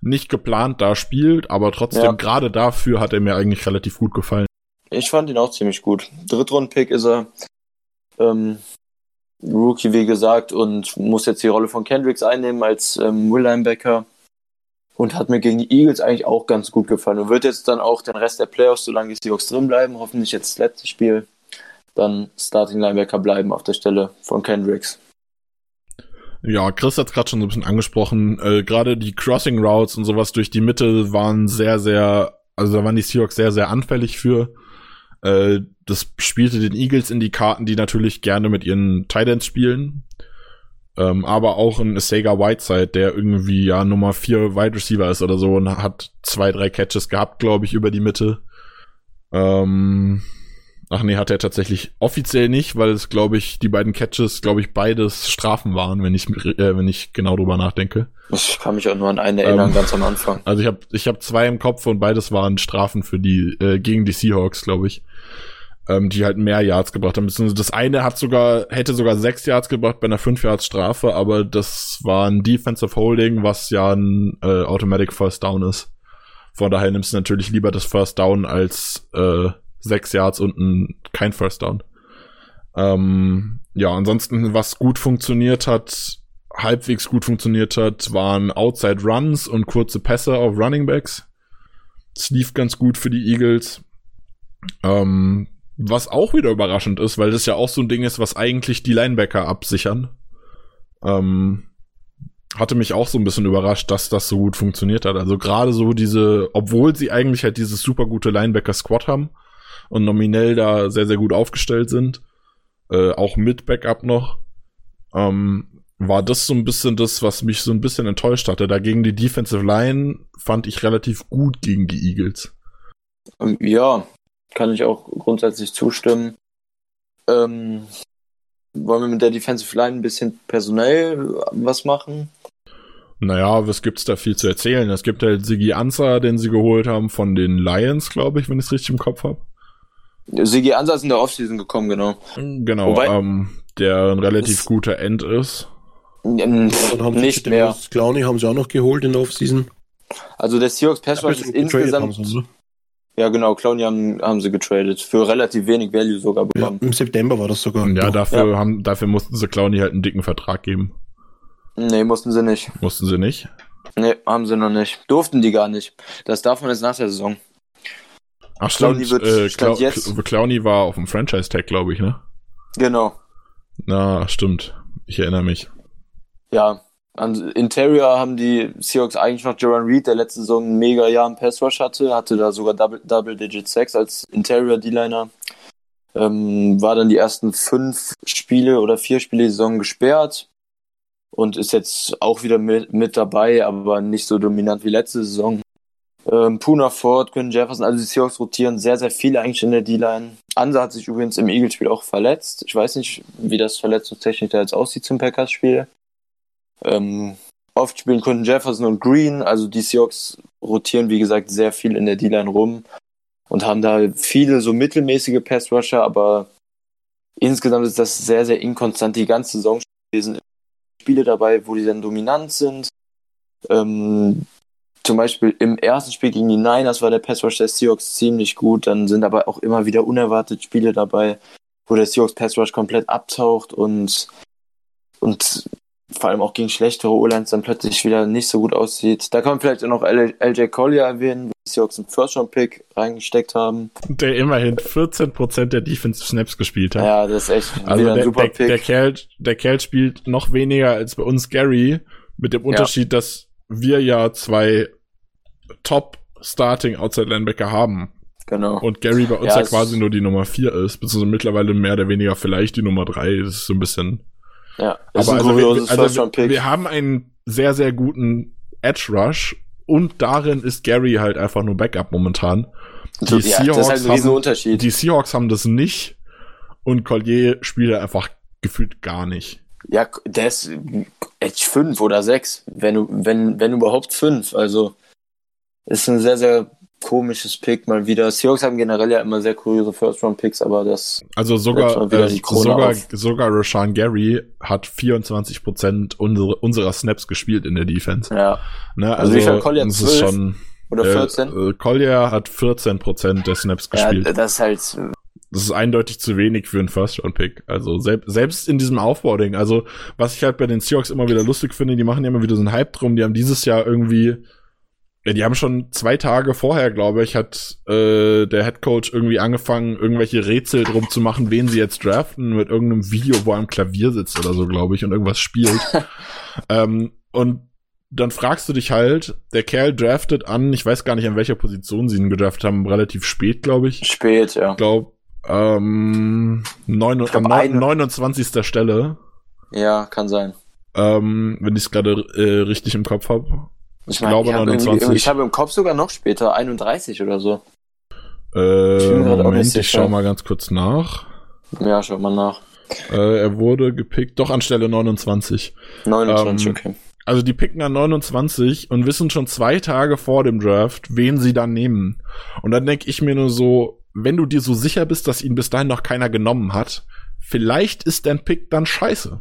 nicht geplant da spielt, aber trotzdem ja. gerade dafür hat er mir eigentlich relativ gut gefallen. Ich fand ihn auch ziemlich gut. Drittrunden-Pick ist er. Ähm, Rookie, wie gesagt, und muss jetzt die Rolle von Kendricks einnehmen als ähm, Will Linebacker und hat mir gegen die Eagles eigentlich auch ganz gut gefallen und wird jetzt dann auch den Rest der Playoffs, solange die Seahawks drin bleiben, hoffentlich jetzt das letzte Spiel, dann Starting Linebacker bleiben auf der Stelle von Kendricks. Ja, Chris hat es gerade schon so ein bisschen angesprochen. Äh, gerade die Crossing Routes und sowas durch die Mitte waren sehr, sehr, also da waren die Seahawks sehr, sehr anfällig für. Äh, das spielte den Eagles in die Karten, die natürlich gerne mit ihren Titans spielen. Ähm, aber auch ein Sega Whiteside, der irgendwie ja Nummer 4 Wide Receiver ist oder so und hat zwei, drei Catches gehabt, glaube ich, über die Mitte. Ähm, ach nee, hat er tatsächlich offiziell nicht, weil es, glaube ich, die beiden Catches, glaube ich, beides Strafen waren, wenn ich, äh, wenn ich genau drüber nachdenke. Ich kann mich auch nur an einen erinnern, ähm, ganz am Anfang. Also ich habe ich hab zwei im Kopf und beides waren Strafen für die, äh, gegen die Seahawks, glaube ich ähm, die halt mehr Yards gebracht haben. Das eine hat sogar, hätte sogar sechs Yards gebracht bei einer fünf Yards Strafe, aber das war ein Defensive Holding, was ja ein äh, Automatic First Down ist. Von daher nimmst du natürlich lieber das First Down als äh, sechs Yards und ein, kein First Down. Ähm, ja, ansonsten, was gut funktioniert hat, halbwegs gut funktioniert hat, waren Outside Runs und kurze Pässe auf Running Backs. Das lief ganz gut für die Eagles. Ähm, was auch wieder überraschend ist, weil das ja auch so ein Ding ist, was eigentlich die Linebacker absichern. Ähm, hatte mich auch so ein bisschen überrascht, dass das so gut funktioniert hat. Also gerade so diese, obwohl sie eigentlich halt dieses super gute Linebacker-Squad haben und nominell da sehr, sehr gut aufgestellt sind, äh, auch mit Backup noch, ähm, war das so ein bisschen das, was mich so ein bisschen enttäuscht hatte. Dagegen die Defensive Line fand ich relativ gut gegen die Eagles. Ja, kann ich auch grundsätzlich zustimmen. Ähm, wollen wir mit der Defensive Line ein bisschen personell was machen? Naja, was gibt's da viel zu erzählen? Es gibt halt Sigi Ansa, den sie geholt haben von den Lions, glaube ich, wenn ich es richtig im Kopf habe. Sigi Ansa ist in der Offseason gekommen, genau. Genau, Wobei, ähm, der ein relativ guter End ist. Ähm, nicht mehr. Clowny haben sie auch noch geholt in der Offseason. Also der Seahawks Pass ist insgesamt... Ja, genau, Clowny haben, haben sie getradet. Für relativ wenig Value sogar bekommen. Ja, Im September war das sogar. Ja, dafür, ja. Haben, dafür mussten sie Clowny halt einen dicken Vertrag geben. Nee, mussten sie nicht. Mussten sie nicht? Nee, haben sie noch nicht. Durften die gar nicht. Das darf man jetzt nach der Saison. Ach Clowny stimmt, wird äh, Clou jetzt Clowny war auf dem Franchise-Tag, glaube ich, ne? Genau. Na, stimmt. Ich erinnere mich. Ja, an Interior haben die Seahawks eigentlich noch Jaron Reed, der letzte Saison ein mega Jahr im Pass Rush hatte, hatte da sogar Double, Double Digit Sacks als Interior D-Liner. Ähm, war dann die ersten fünf Spiele oder vier Spiele die Saison gesperrt und ist jetzt auch wieder mit, mit dabei, aber nicht so dominant wie letzte Saison. Ähm, Puna Ford, Quinn Jefferson, also die Seahawks rotieren sehr, sehr viel eigentlich in der D-Line. Ansa hat sich übrigens im Eagles-Spiel auch verletzt. Ich weiß nicht, wie das verletzungstechnisch da jetzt aussieht zum Packers-Spiel. Ähm, oft spielen Kunden Jefferson und Green, also die Seahawks rotieren, wie gesagt, sehr viel in der D-Line rum und haben da viele so mittelmäßige Pass-Rusher, aber insgesamt ist das sehr, sehr inkonstant die ganze Saison gewesen. Spiele dabei, wo die dann dominant sind. Ähm, zum Beispiel im ersten Spiel gegen die Niners war der Pass Rush der Seahawks ziemlich gut. Dann sind aber auch immer wieder unerwartet Spiele dabei, wo der Seahawks Pass Rush komplett abtaucht und, und vor allem auch gegen schlechtere O-Lines dann plötzlich wieder nicht so gut aussieht. Da kann man vielleicht auch noch LJ Collier erwähnen, wo die Seahawks einen First-Round-Pick reingesteckt haben. Der immerhin 14% der Defensive Snaps gespielt hat. Ja, das ist echt also wieder ein der, super der, Pick. Der Kerl, der Kerl spielt noch weniger als bei uns Gary, mit dem Unterschied, ja. dass wir ja zwei Top-Starting Outside-Linebacker haben. Genau. Und Gary bei uns ja, ja quasi nur die Nummer 4 ist, beziehungsweise mittlerweile mehr oder weniger vielleicht die Nummer 3. Das ist so ein bisschen ja, aber also wir, also wir, wir haben einen sehr, sehr guten Edge Rush und darin ist Gary halt einfach nur Backup momentan. Die, ja, Seahawks das ist halt ein haben, Unterschied. Die Seahawks haben das nicht und Collier spielt er einfach gefühlt gar nicht. Ja, der ist Edge 5 oder 6, wenn, wenn, wenn überhaupt 5. Also ist ein sehr, sehr komisches Pick mal wieder. Seahawks haben generell ja immer sehr kuriose First-Round-Picks, aber das Also sogar, äh, sogar, auf. sogar Rashawn Gary hat 24% unsere, unserer Snaps gespielt in der Defense. ja. Ne? Also wie viel hat Collier? das ist 12? schon, Oder äh, 14? Äh, Collier hat 14% der Snaps ja, gespielt. das ist halt, Das ist eindeutig zu wenig für einen First-Round-Pick. Also selb, selbst in diesem Aufbauding. Also was ich halt bei den Seahawks immer wieder lustig finde, die machen ja immer wieder so einen Hype drum. Die haben dieses Jahr irgendwie, ja, die haben schon zwei Tage vorher, glaube ich, hat äh, der Head Coach irgendwie angefangen, irgendwelche Rätsel drum zu machen, wen sie jetzt draften, mit irgendeinem Video, wo er am Klavier sitzt oder so, glaube ich, und irgendwas spielt. <laughs> ähm, und dann fragst du dich halt, der Kerl draftet an, ich weiß gar nicht, an welcher Position sie ihn gedraftet haben, relativ spät, glaube ich spät, ja. glaube, ähm, neun, Ich glaub, eine- 29. Stelle, Ja, kann sein. ähm, wenn ich es gerade äh, richtig im Kopf habe. Ich, Ich glaube ich habe 29. ich habe im Kopf sogar noch später, 31 oder so. Äh, auch Moment, ich schau mal ganz kurz nach. Ja, schaut mal nach. Äh, er wurde gepickt, doch an Stelle 29. 29, Ähm, okay. Also die picken an 29 und wissen schon zwei Tage vor dem Draft, wen sie dann nehmen. Und dann denke ich mir nur so, wenn du dir so sicher bist, dass ihn bis dahin noch keiner genommen hat, vielleicht ist dein Pick dann scheiße.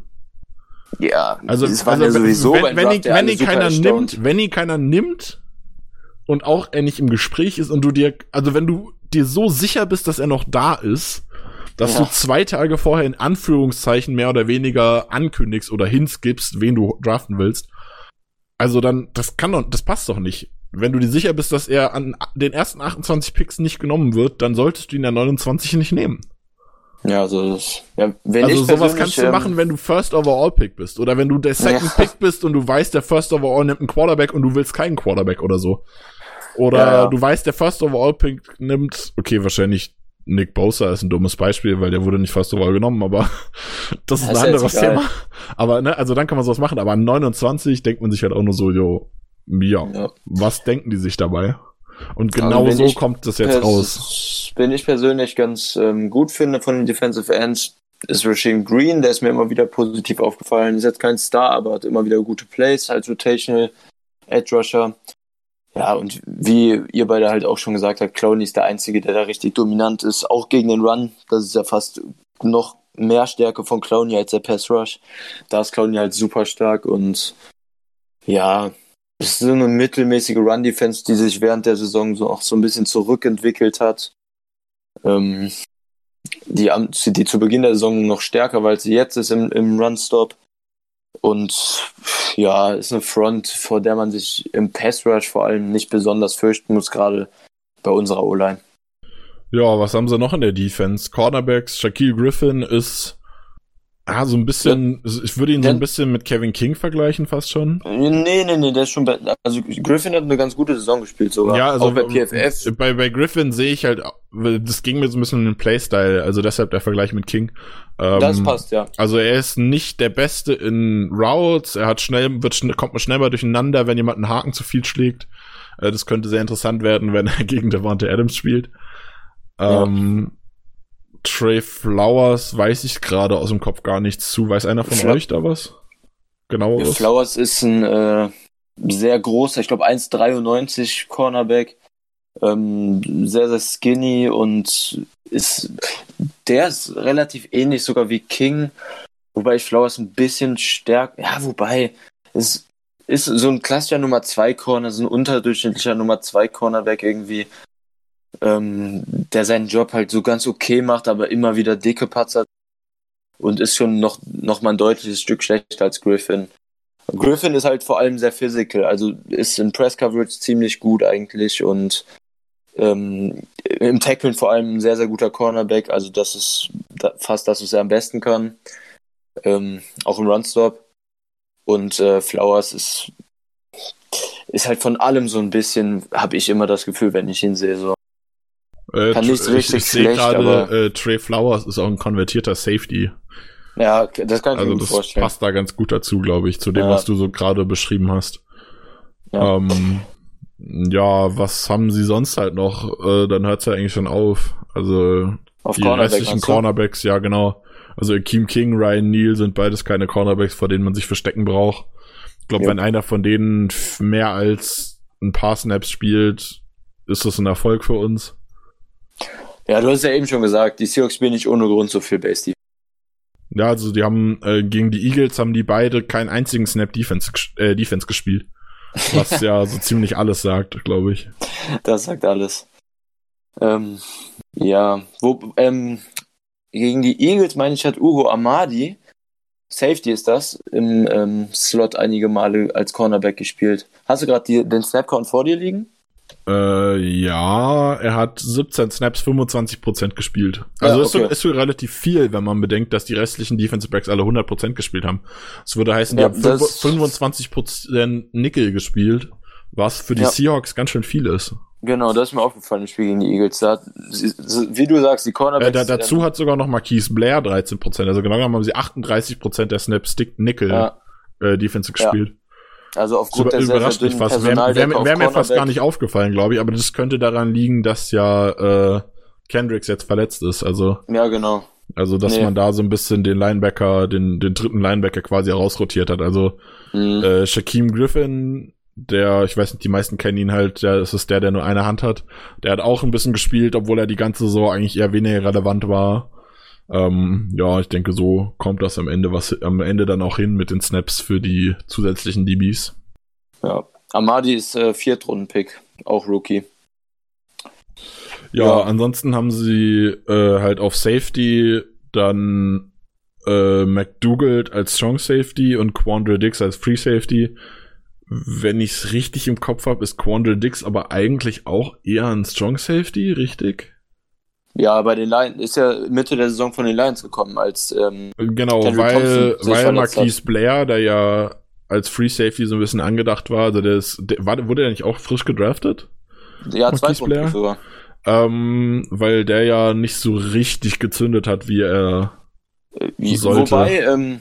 Ja, Also, es waren also ja sowieso wenn, wenn, Draft ihn, wenn ihn keiner erstaunt. nimmt, wenn ihn keiner nimmt und auch er nicht im Gespräch ist und du dir, also wenn du dir so sicher bist, dass er noch da ist, dass Ja. du zwei Tage vorher in Anführungszeichen mehr oder weniger ankündigst oder Hints gibst, wen du draften willst, also dann, das kann doch, das passt doch nicht. Wenn du dir sicher bist, dass er an den ersten 28 Picks nicht genommen wird, dann solltest du ihn an 29 nicht nehmen. Ja, also, das, ja, wenn Also ich sowas kannst du ähm, machen, wenn du First Overall Pick bist oder wenn du der Second Ja. Pick bist und du weißt, der First Overall nimmt einen Quarterback und du willst keinen Quarterback oder so. Oder Ja, du weißt, der First Overall Pick nimmt, okay, wahrscheinlich Nick Bosa ist ein dummes Beispiel, weil der wurde nicht First Overall genommen, aber <laughs> das ist Das ein ist anderes egal. Thema. Aber ne, also dann kann man sowas machen, aber an 29 denkt man sich halt auch nur so, jo, ja, Ja. was denken die sich dabei? Und Also genau wenn so ich kommt das jetzt raus. Bin ich persönlich ganz ähm, gut finde von den Defensive Ends, ist Rasheem Green, der ist mir immer wieder positiv aufgefallen. Ist jetzt kein Star, aber hat immer wieder gute Plays als Rotational Edge Rusher. Ja, und wie ihr beide halt auch schon gesagt habt, Clowney ist der Einzige, der da richtig dominant ist, auch gegen den Run. Das ist ja fast noch mehr Stärke von Clowney als der Pass Rush. Da ist Clowney halt super stark und ja, ist so eine mittelmäßige Run-Defense, die sich während der Saison so auch so ein bisschen zurückentwickelt hat. Ähm, die, die zu Beginn der Saison noch stärker, weil sie jetzt ist im, im Run-Stop. Und ja, ist eine Front, vor der man sich im Pass-Rush vor allem nicht besonders fürchten muss, gerade bei unserer O-Line. Ja, was haben sie noch in der Defense? Cornerbacks, Shaquille Griffin ist ah, so ein bisschen, ich würde ihn so ein Der- bisschen mit Kevin King vergleichen, fast schon. Nee, nee, nee, der ist schon bei, also Griffin hat eine ganz gute Saison gespielt sogar. Ja, also auch bei PFF. äh, Bei, bei Griffin sehe ich halt, das ging mir so ein bisschen um den Playstyle, also deshalb der Vergleich mit King. Ähm, Das passt, ja. Also er ist nicht der Beste in Routes, er hat schnell, wird kommt man schnell mal durcheinander, wenn jemand einen Haken zu viel schlägt. Äh, das könnte sehr interessant werden, wenn er <laughs> gegen Devante Adams spielt. Ja. Ähm, Trey Flowers weiß ich gerade aus dem Kopf gar nichts zu. Weiß einer von Fla- euch da was? Genaueres? Flowers ist ein äh, sehr großer, ich glaube 1,93 Cornerback. Ähm, sehr, sehr skinny und ist, der ist relativ ähnlich sogar wie King, wobei ich Flowers ein bisschen stärker, ja, wobei, es ist so ein klassischer Nummer 2 Corner, so ein unterdurchschnittlicher Nummer 2 Cornerback irgendwie, ähm, der seinen Job halt so ganz okay macht, aber immer wieder dicke Patzer und ist schon noch, noch mal ein deutliches Stück schlechter als Griffin. Griffin ist halt vor allem sehr physical, also ist in Press Coverage ziemlich gut eigentlich und ähm, im Tacklen vor allem ein sehr, sehr guter Cornerback, also das ist fast das, was er am besten kann. Ähm, auch im Runstop. Und äh, Flowers ist, ist halt von allem so ein bisschen, habe ich immer das Gefühl, wenn ich ihn sehe. So. Äh, Kann nicht so ich, richtig ich sehe schlecht, gerade, aber- äh, Trey Flowers ist auch ein konvertierter Safety. Ja, das kann ich Also mir das vorstellen. passt da ganz gut dazu, glaube ich, zu dem, Ja. was du so gerade beschrieben hast. Ja. Ähm, ja, was haben sie sonst halt noch? Äh, dann hört's ja eigentlich schon auf. Also Auf die Cornerback, restlichen? Cornerbacks, ja genau. Also Akeem King, Ryan Neal sind beides keine Cornerbacks, vor denen man sich verstecken braucht. Ich glaube, Ja. wenn einer von denen mehr als ein paar Snaps spielt, ist das ein Erfolg für uns. Ja, du hast ja eben schon gesagt, die Seahawks spielen nicht ohne Grund so viel Base Ja, also die haben äh, gegen die Eagles haben die beide keinen einzigen Snap Defense, äh, Defense gespielt. Was <laughs> ja so ziemlich alles sagt, glaube ich. Das sagt alles. Ähm, ja, wo, ähm, gegen die Eagles, meine ich, hat Ugo Amadi, Safety ist das, im ähm, Slot einige Male als Cornerback gespielt. Hast du gerade den Snapcount vor dir liegen? Äh, ja, er hat 17 Snaps, 25% gespielt. Also Ja, ist, so, okay. ist so relativ viel, wenn man bedenkt, dass die restlichen Defensive Backs alle 100% gespielt haben. Das würde heißen, die Ja, haben das- 25% Nickel gespielt, was für die Ja. Seahawks ganz schön viel ist. Genau, das ist mir aufgefallen im Spiel gegen die Eagles. Da, wie du sagst, die Äh, Cornerbacks. da, dazu hat sogar noch Marquise Blair 13%, also genau genommen haben sie 38% der Snaps Stick Nickel äh, Defensive gespielt. Also aufgrund über, der sehr, sehr mich fast. Wäre wär, wär mir fast gar nicht aufgefallen, glaube ich, aber das könnte daran liegen, dass ja äh, Kendricks jetzt verletzt ist. Also, Ja, genau. also dass Nee. man da so ein bisschen den Linebacker, den, den dritten Linebacker quasi rausrotiert hat. Also Mhm. äh, Shaquem Griffin, der, ich weiß nicht, die meisten kennen ihn halt, der das ist der, der nur eine Hand hat. Der hat auch ein bisschen gespielt, obwohl er die ganze Saison eigentlich eher weniger relevant war. Ähm, ja, ich denke, so kommt das am Ende was am Ende dann auch hin mit den Snaps für die zusätzlichen DBs. Ja. Amadi ist äh, Viertrunden-Pick, auch Rookie. Ja, Ja. ansonsten haben sie äh, halt auf Safety dann äh, McDougald als Strong Safety und Quandre Dix als Free Safety. Wenn ich es richtig im Kopf habe, ist Quandre Dix aber eigentlich auch eher ein Strong Safety, richtig? Ja, bei den Lions ist ja Mitte der Saison von den Lions gekommen als ähm, Genau, Kendrick weil, weil Marquise Blair, der ja als Free Safety so ein bisschen angedacht war, also der ist, der, war, wurde der nicht auch frisch gedraftet? ja Marquise Zweitrunden Blair? sogar. Ähm, weil der ja nicht so richtig gezündet hat, wie er Äh, wie- Sollte. Wobei, ähm,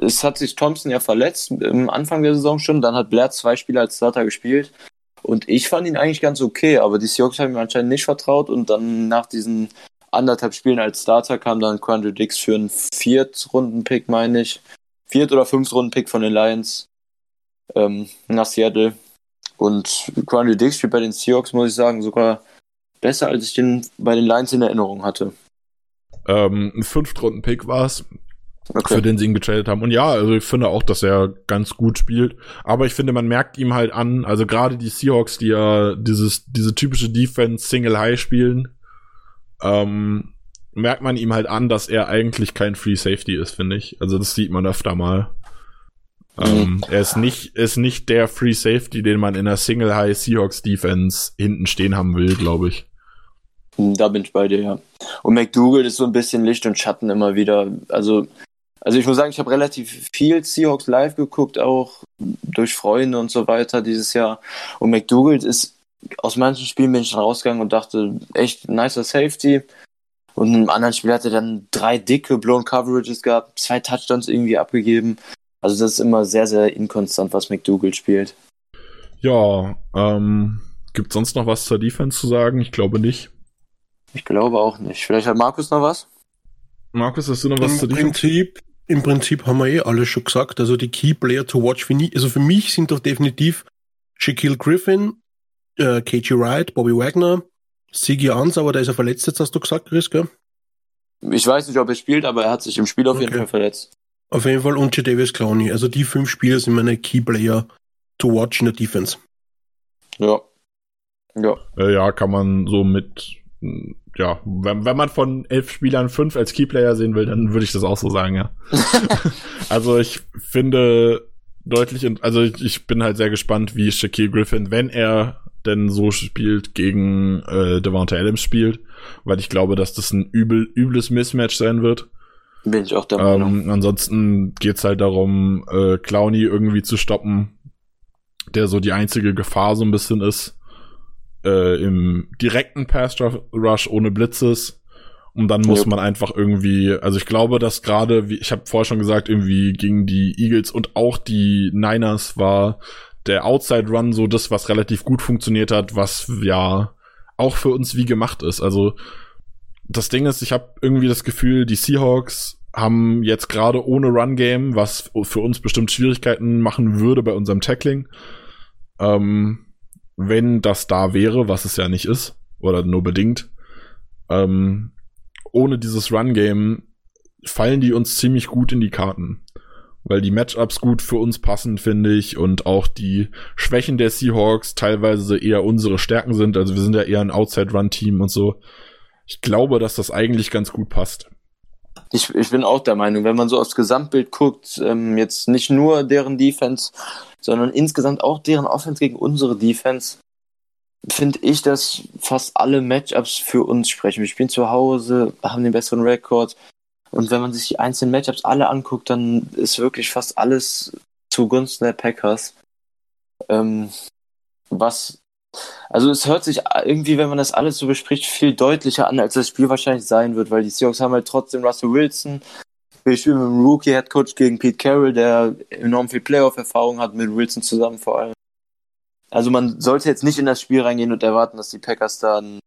es hat sich Thompson ja verletzt am Anfang der Saison schon, dann hat Blair zwei Spiele als Starter gespielt und ich fand ihn eigentlich ganz okay, aber die Seahawks haben ihm anscheinend nicht vertraut und dann nach diesen anderthalb Spielen als Starter kam dann Quandre Dix für einen Viertrunden-Pick, meine ich. Viert- oder Fünftrunden-Pick von den Lions ähm, nach Seattle. Und Quandre Dix spielt bei den Seahawks, muss ich sagen, sogar besser, als ich den bei den Lions in Erinnerung hatte. ähm, ein Fünftrunden-Pick war es, Okay. für den sie ihn getradet haben. Und ja, also ich finde auch, dass er ganz gut spielt. Aber ich finde, man merkt ihm halt an, also gerade die Seahawks, die ja dieses, diese typische Defense Single High spielen, ähm, merkt man ihm halt an, dass er eigentlich kein Free Safety ist, finde ich. Also das sieht man öfter mal. Ähm, er ist nicht, ist nicht der Free Safety, den man in der Single High Seahawks Defense hinten stehen haben will, glaube ich. Da bin ich bei dir, ja. Und McDougall ist so ein bisschen Licht und Schatten immer wieder. Also, also ich muss sagen, ich habe relativ viel Seahawks live geguckt, auch durch Freunde und so weiter dieses Jahr. Und McDougall ist, aus manchen Spielen bin ich dann rausgegangen und dachte, echt nicer Safety. Und im anderen Spiel hat er dann drei dicke Blown Coverages gehabt, zwei Touchdowns irgendwie abgegeben. Also das ist immer sehr, sehr inkonstant, was McDougall spielt. Ja, ähm, gibt sonst noch was zur Defense zu sagen? Ich glaube nicht. Ich glaube auch nicht. Vielleicht hat Markus noch was? Markus, hast du noch was Im zur Defense? Prinzip, Im Prinzip haben wir eh alles schon gesagt. Also die Key Player to watch für mich, also für mich sind doch definitiv Shaquille Griffin, äh, KG Wright, Bobby Wagner, Sigi Ans, aber der ist ja verletzt jetzt, hast du gesagt, Chris, gell? Ich weiß nicht, ob er spielt, aber er hat sich im Spiel auf jeden Okay. Fall verletzt. Auf jeden Fall und Davis Clowney. Also die fünf Spieler sind meine Key Player to watch in der Defense. Ja. Ja. Äh, ja, kann man so mit, ja, wenn, wenn man von elf Spielern fünf als Keyplayer sehen will, dann würde ich das auch so sagen, ja. <laughs> also ich finde deutlich, also ich, ich bin halt sehr gespannt, wie Shaquille Griffin, wenn er denn so spielt, gegen äh, Devonta Adams spielt, weil ich glaube, dass das ein übel, übles Mismatch sein wird. Bin ich auch der Meinung. Ähm, ansonsten geht's halt darum, äh, Clowny irgendwie zu stoppen, der so die einzige Gefahr so ein bisschen ist. Äh, Im direkten Pass-Rush ohne Blitzes. Und dann muss Ja. man einfach irgendwie, also ich glaube, dass gerade, wie ich habe vorher schon gesagt, irgendwie gegen die Eagles und auch die Niners war der Outside Run so das, was relativ gut funktioniert hat, was ja auch für uns wie gemacht ist. Also das Ding ist, ich habe irgendwie das Gefühl, die Seahawks haben jetzt gerade ohne Run Game, was für uns bestimmt Schwierigkeiten machen würde bei unserem Tackling, ähm, wenn das da wäre, was es ja nicht ist, oder nur bedingt, ähm, ohne dieses Run-Game fallen die uns ziemlich gut in die Karten. Weil die Matchups gut für uns passen, finde ich, und auch die Schwächen der Seahawks teilweise eher unsere Stärken sind. Also wir sind ja eher ein Outside-Run-Team und so. Ich glaube, dass das eigentlich ganz gut passt. Ich, ich bin auch der Meinung, wenn man so aufs Gesamtbild guckt, ähm, jetzt nicht nur deren Defense, sondern insgesamt auch deren Offense gegen unsere Defense, finde ich, dass fast alle Matchups für uns sprechen. Wir spielen zu Hause, haben den besseren Rekord. Und wenn man sich die einzelnen Matchups alle anguckt, dann ist wirklich fast alles zugunsten der Packers. Ähm, was, also es hört sich irgendwie, wenn man das alles so bespricht, viel deutlicher an, als das Spiel wahrscheinlich sein wird, weil die Seahawks haben halt trotzdem Russell Wilson. Wir spielen mit einem Rookie-Headcoach gegen Pete Carroll, der enorm viel Playoff-Erfahrung hat, mit Wilson zusammen vor allem. Also man sollte jetzt nicht in das Spiel reingehen und erwarten, dass die Packers dann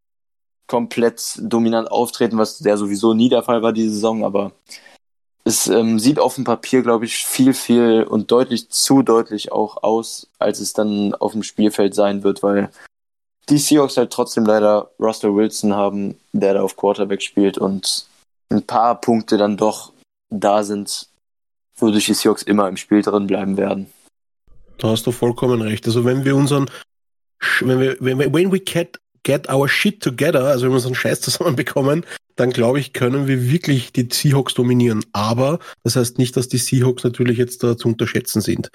komplett dominant auftreten, was der sowieso nie der Fall war diese Saison, aber es ähm, sieht auf dem Papier, glaube ich, viel, viel und deutlich zu deutlich auch aus, als es dann auf dem Spielfeld sein wird, weil die Seahawks halt trotzdem leider Russell Wilson haben, der da auf Quarterback spielt und ein paar Punkte dann doch da sind, wodurch die Seahawks immer im Spiel drin bleiben werden. Da hast du vollkommen recht. Also wenn wir unseren, wenn wir, wenn wir, when we get, get our shit together, also wenn wir unseren Scheiß <laughs> zusammenbekommen, dann glaube ich, können wir wirklich die Seahawks dominieren. Aber das heißt nicht, dass die Seahawks natürlich jetzt da zu unterschätzen sind.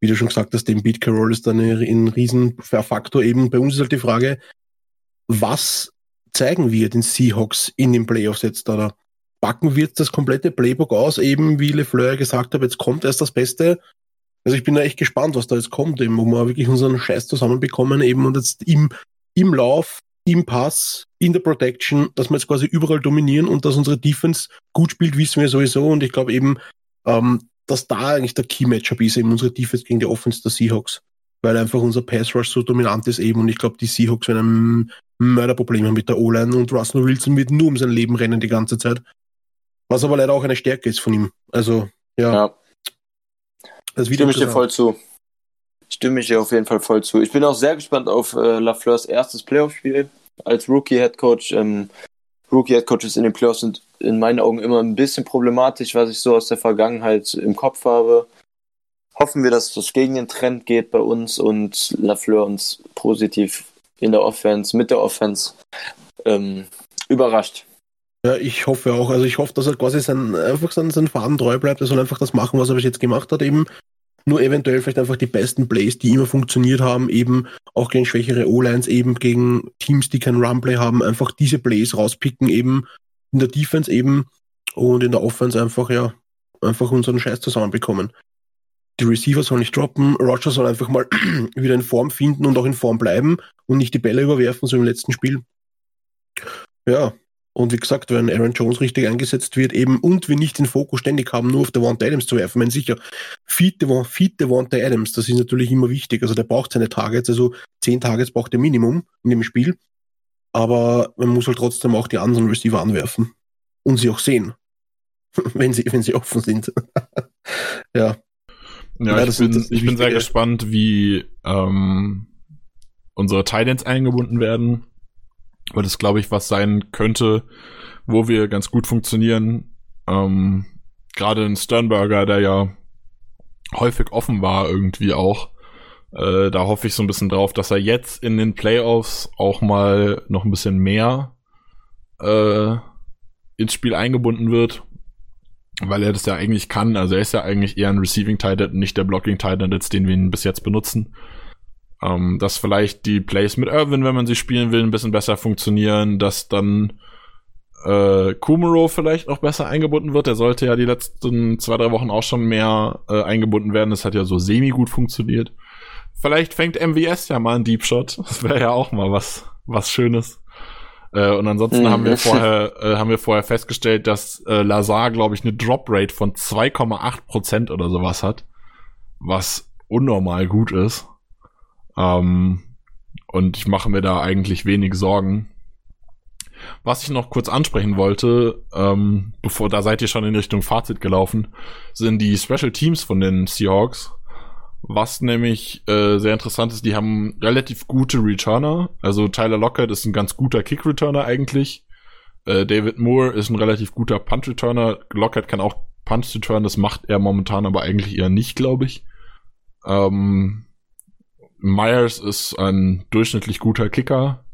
Wie du schon gesagt hast, dem Beat Carroll ist dann ein riesen Faktor eben. Bei uns ist halt die Frage, was zeigen wir den Seahawks in den Playoffs jetzt da? Backen wir jetzt das komplette Playbook aus, eben wie LeFleur gesagt hat, jetzt kommt erst das Beste. Also ich bin da echt gespannt, was da jetzt kommt, eben, wo wir wirklich unseren Scheiß zusammenbekommen eben und jetzt im, im Lauf, im Pass, in der Protection, dass wir jetzt quasi überall dominieren und dass unsere Defense gut spielt, wissen wir sowieso. Und ich glaube eben, ähm, dass da eigentlich der Key-Matchup ist, eben unsere Defense gegen die Offense der Seahawks, weil einfach unser Pass-Rush so dominant ist eben. Und ich glaube, die Seahawks werden ein Mörderproblem haben mit der O-Line und Russell Wilson wird nur um sein Leben rennen die ganze Zeit. Was aber leider auch eine Stärke ist von ihm. Also, ja. ja. Das Stimme ich dir voll zu. Stimme ich dir auf jeden Fall voll zu. Ich bin auch sehr gespannt auf äh, Lafleurs erstes Playoff-Spiel als Rookie-Headcoach. Ähm, Rookie-Headcoaches in den Playoffs sind in meinen Augen immer ein bisschen problematisch, was ich so aus der Vergangenheit im Kopf habe. Hoffen wir, dass das gegen den Trend geht bei uns und Lafleur uns positiv in der Offense, mit der Offense ähm, überrascht. Ja, ich hoffe auch. Also ich hoffe, dass er quasi sein, einfach seinen, seinen Faden treu bleibt. Er soll einfach das machen, was er bis jetzt gemacht hat, eben nur eventuell vielleicht einfach die besten Plays, die immer funktioniert haben, eben auch gegen schwächere O-Lines, eben gegen Teams, die kein Runplay haben, einfach diese Plays rauspicken, eben in der Defense eben und in der Offense einfach, ja, einfach unseren Scheiß zusammenbekommen. Die Receiver sollen nicht droppen, Roger soll einfach mal <clears throat> wieder in Form finden und auch in Form bleiben und nicht die Bälle überwerfen, so im letzten Spiel. Ja, und wie gesagt, wenn Aaron Jones richtig eingesetzt wird, eben und wir nicht den Fokus ständig haben, nur auf Devonta Adams zu werfen. Ich meine, sicher, Feed Devonta Adams, das ist natürlich immer wichtig. Also der braucht seine Targets, also zehn Targets braucht er Minimum in dem Spiel. Aber man muss halt trotzdem auch die anderen Receiver anwerfen und sie auch sehen, <laughs> wenn sie, wenn sie offen sind. <laughs> ja. Ja, ja ich, bin, ich bin sehr gespannt, wie ähm, unsere Titans eingebunden werden weil das, glaube ich, was sein könnte, wo wir ganz gut funktionieren. Ähm, Gerade in Sternberger, der ja häufig offen war, irgendwie auch. Äh, da hoffe ich so ein bisschen drauf, dass er jetzt in den Playoffs auch mal noch ein bisschen mehr äh, ins Spiel eingebunden wird, weil er das ja eigentlich kann. Also er ist ja eigentlich eher ein Receiving Titan, nicht der Blocking Titan, den wir ihn bis jetzt benutzen. Ähm, dass vielleicht die Plays mit Irvin, wenn man sie spielen will, ein bisschen besser funktionieren, dass dann äh, Kumaro vielleicht noch besser eingebunden wird. Der sollte ja die letzten zwei, drei Wochen auch schon mehr äh, eingebunden werden. Das hat ja so semi gut funktioniert. Vielleicht fängt MVS ja mal einen Deep Shot. Das wäre ja auch mal was, was Schönes. Äh, und ansonsten mhm. haben wir <laughs> vorher, äh, haben wir vorher festgestellt, dass äh, Lazar, glaube ich, eine Drop Rate von 2,8% oder sowas hat. Was unnormal gut ist. Ähm, und ich mache mir da eigentlich wenig Sorgen. Was ich noch kurz ansprechen wollte, ähm, bevor da seid ihr schon in Richtung Fazit gelaufen, sind die Special Teams von den Seahawks, Was nämlich äh, sehr interessant ist, die haben relativ gute Returner. Also Tyler Lockett ist ein ganz guter Kick-Returner eigentlich. Äh, David Moore ist ein relativ guter Punt-Returner. Lockett kann auch Punts return, das macht er momentan aber eigentlich eher nicht, glaube ich. Ähm, Myers ist ein durchschnittlich guter Kicker.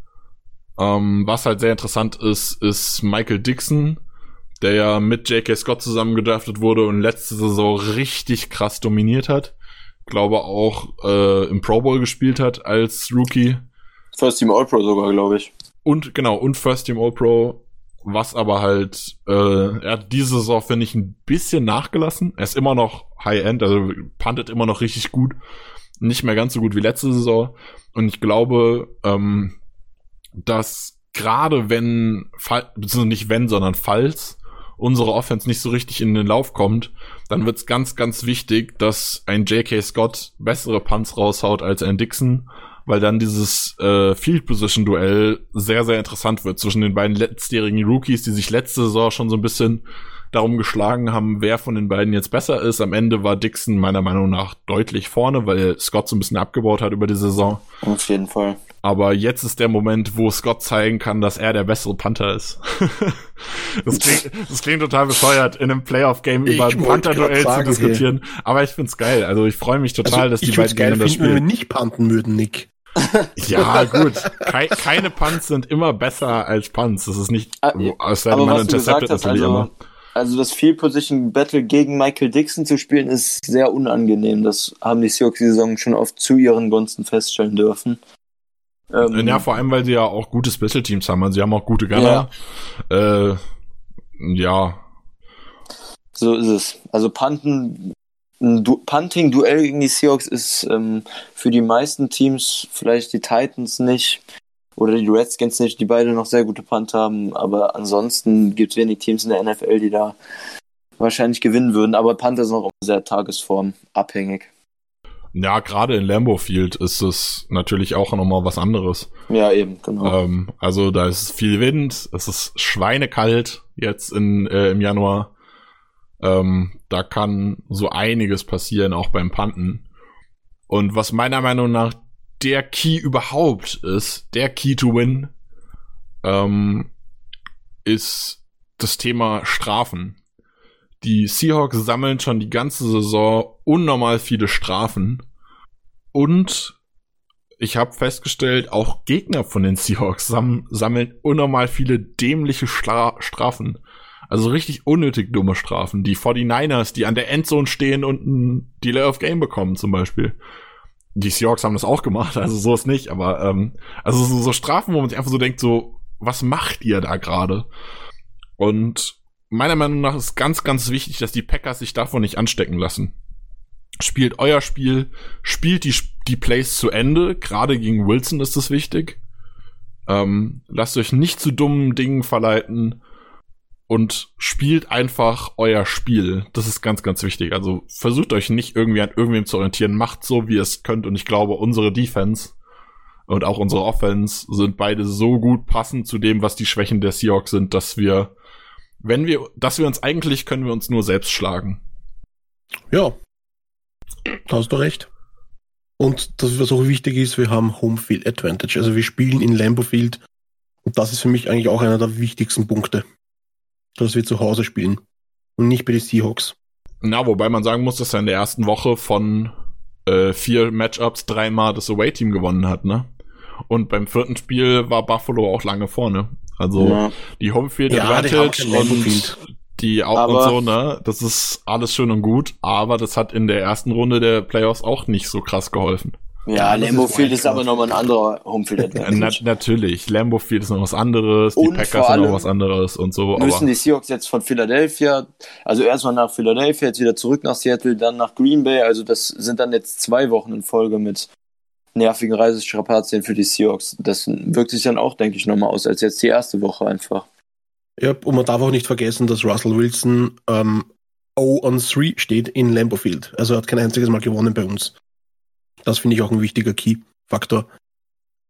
Ähm, was halt sehr interessant ist, ist Michael Dixon, der ja mit J.K. Scott zusammengedraftet wurde und letzte Saison richtig krass dominiert hat. Glaube auch äh, im Pro Bowl gespielt hat als Rookie. First Team All-Pro sogar, glaube ich. Und genau, und First Team All-Pro, was aber halt, äh, er hat diese Saison, finde ich, ein bisschen nachgelassen. Er ist immer noch High-End, also puntet immer noch richtig gut. Nicht mehr ganz so gut wie letzte Saison. Und ich glaube, ähm, dass gerade wenn, beziehungsweise nicht wenn, sondern falls unsere Offense nicht so richtig in den Lauf kommt, dann wird's ganz, ganz wichtig, dass ein J.K. Scott bessere Punts raushaut als ein Dixon, weil dann dieses äh, Field Position Duell sehr, sehr interessant wird zwischen den beiden letztjährigen Rookies, die sich letzte Saison schon so ein bisschen darum geschlagen haben, wer von den beiden jetzt besser ist. Am Ende war Dixon meiner Meinung nach deutlich vorne, weil Scott so ein bisschen abgebaut hat über die Saison. Auf jeden Fall. Aber jetzt ist der Moment, wo Scott zeigen kann, dass er der bessere Panther ist. <laughs> das, klingt, das klingt total bescheuert, in einem Playoff-Game über ein Panther-Duell zu diskutieren. Hey. Aber ich find's geil. Also ich freue mich total, also, dass die beiden geil finden, spielen. wenn wir nicht panten würden, Nick. <laughs> ja, gut. Ke keine Punts sind immer besser als Punts. Das ist nicht, es sei denn, man interceptet natürlich also, immer. Also das Field Position Battle gegen Michael Dixon zu spielen, ist sehr unangenehm. Das haben die Seahawks die Saison schon oft zu ihren Gunsten feststellen dürfen. Ähm, ja, vor allem, weil sie ja auch gute Special Teams haben. Also sie haben auch gute Gunner. Ja. Äh, ja. So ist es. Also Panten, ein du Punting-Duell gegen die Seahawks ist ähm, für die meisten Teams, vielleicht die Titans nicht oder die Redskins nicht, die beide noch sehr gute Punt haben, aber ansonsten gibt es wenig Teams in der NFL, die da wahrscheinlich gewinnen würden. Aber Panther ist noch sehr tagesformabhängig. Ja, gerade in Lambeau Field ist es natürlich auch nochmal was anderes. Ja, eben, genau. Ähm, also da ist viel Wind, es ist schweinekalt jetzt in, äh, im Januar. Ähm, da kann so einiges passieren, auch beim Panten. Und was meiner Meinung nach der Key überhaupt ist, der Key to win, ähm, ist das Thema Strafen. Die Seahawks sammeln schon die ganze Saison unnormal viele Strafen. Und ich habe festgestellt, auch Gegner von den Seahawks sam sammeln unnormal viele dämliche Stra Strafen. Also richtig unnötig dumme Strafen. Die 49ers, die an der Endzone stehen und ein Delay of Game bekommen zum Beispiel. Die Seahawks haben das auch gemacht, <laughs> also so ist nicht, aber ähm, also so, so Strafen, wo man sich einfach so denkt, so, was macht ihr da gerade? Und meiner Meinung nach ist ganz, ganz wichtig, dass die Packers sich davon nicht anstecken lassen. Spielt euer Spiel, spielt die, die Plays zu Ende. Gerade gegen Wilson ist das wichtig. Ähm, lasst euch nicht zu dummen Dingen verleiten und spielt einfach euer Spiel. Das ist ganz, ganz wichtig. Also versucht euch nicht irgendwie an irgendwem zu orientieren. Macht so, wie ihr es könnt. Und ich glaube, unsere Defense und auch unsere Offense sind beide so gut passend zu dem, was die Schwächen der Seahawks sind, dass wir wenn wir, dass wir uns eigentlich können wir uns nur selbst schlagen. Ja, da hast du recht. Und das, was auch wichtig ist, wir haben Homefield Advantage. Also wir spielen in Lambeau Field. Und das ist für mich eigentlich auch einer der wichtigsten Punkte. Dass wir zu Hause spielen. Und nicht bei den Seahawks. Na, wobei man sagen muss, dass er in der ersten Woche von äh, vier Matchups dreimal das Away-Team gewonnen hat, ne? Und beim vierten Spiel war Buffalo auch lange vorne. Also ja. die Homefield ja, Advantage und die auch aber, und so, ne? Das ist alles schön und gut, aber das hat in der ersten Runde der Playoffs auch nicht so krass geholfen. Ja, Lambo Field ist aber nochmal ein anderer Homefield <laughs> Advantage. Na, natürlich, Lambo Field ist noch was anderes, und die Packers sind noch was anderes und so. Müssen aber die Seahawks jetzt von Philadelphia, also erstmal nach Philadelphia, jetzt wieder zurück nach Seattle, dann nach Green Bay, also das sind dann jetzt zwei Wochen in Folge mit nervigen Reisestrapazien für die Seahawks. Das wirkt sich dann auch, denke ich, nochmal aus, als jetzt die erste Woche einfach. Ja, und man darf auch nicht vergessen, dass Russell Wilson ähm, 0 on 3 steht in Lambeau Field. Also er hat kein einziges Mal gewonnen bei uns. Das finde ich auch ein wichtiger Key-Faktor.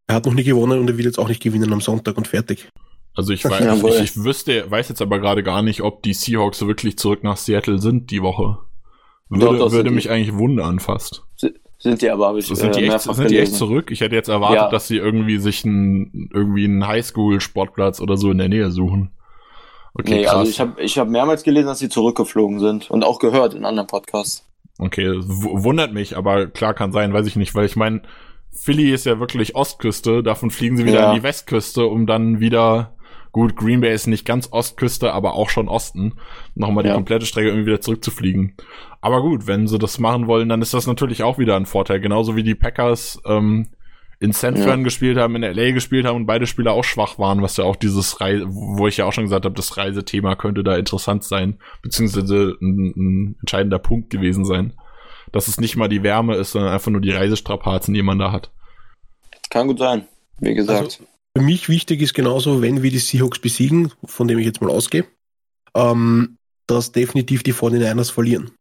Er hat noch nie gewonnen und er will jetzt auch nicht gewinnen am Sonntag und fertig. Also ich weiß, ja, ich, ich wüsste, weiß jetzt aber gerade gar nicht, ob die Seahawks wirklich zurück nach Seattle sind die Woche. Würde, doch, würde mich eigentlich wundern fast. Sind die aber, habe ich sind, äh, die echt, sind die echt zurück? Ich hätte jetzt erwartet, Ja. dass sie irgendwie sich einen, irgendwie einen Highschool-Sportplatz oder so in der Nähe suchen. Okay, nee, krass. also ich habe ich hab mehrmals gelesen, dass sie zurückgeflogen sind und auch gehört in anderen Podcasts. Okay, wundert mich, aber klar kann sein, weiß ich nicht, weil ich meine, Philly ist ja wirklich Ostküste, davon fliegen sie wieder Ja. in die Westküste, um dann wieder, gut, Green Bay ist nicht ganz Ostküste, aber auch schon Osten, nochmal die Ja. komplette Strecke irgendwie wieder zurückzufliegen. Aber gut, wenn sie das machen wollen, dann ist das natürlich auch wieder ein Vorteil, genauso wie die Packers ähm, in San Fran Ja. gespielt haben, in LA gespielt haben und beide Spieler auch schwach waren, was ja auch dieses Reise, wo ich ja auch schon gesagt habe, das Reisethema könnte da interessant sein, beziehungsweise ein, ein entscheidender Punkt gewesen sein. Dass es nicht mal die Wärme ist, sondern einfach nur die Reisestrapazen, die man da hat. Kann gut sein, wie gesagt. Also, Für mich wichtig ist genauso, wenn wir die Seahawks besiegen, von dem ich jetzt mal ausgehe, ähm, dass definitiv die 49ers verlieren.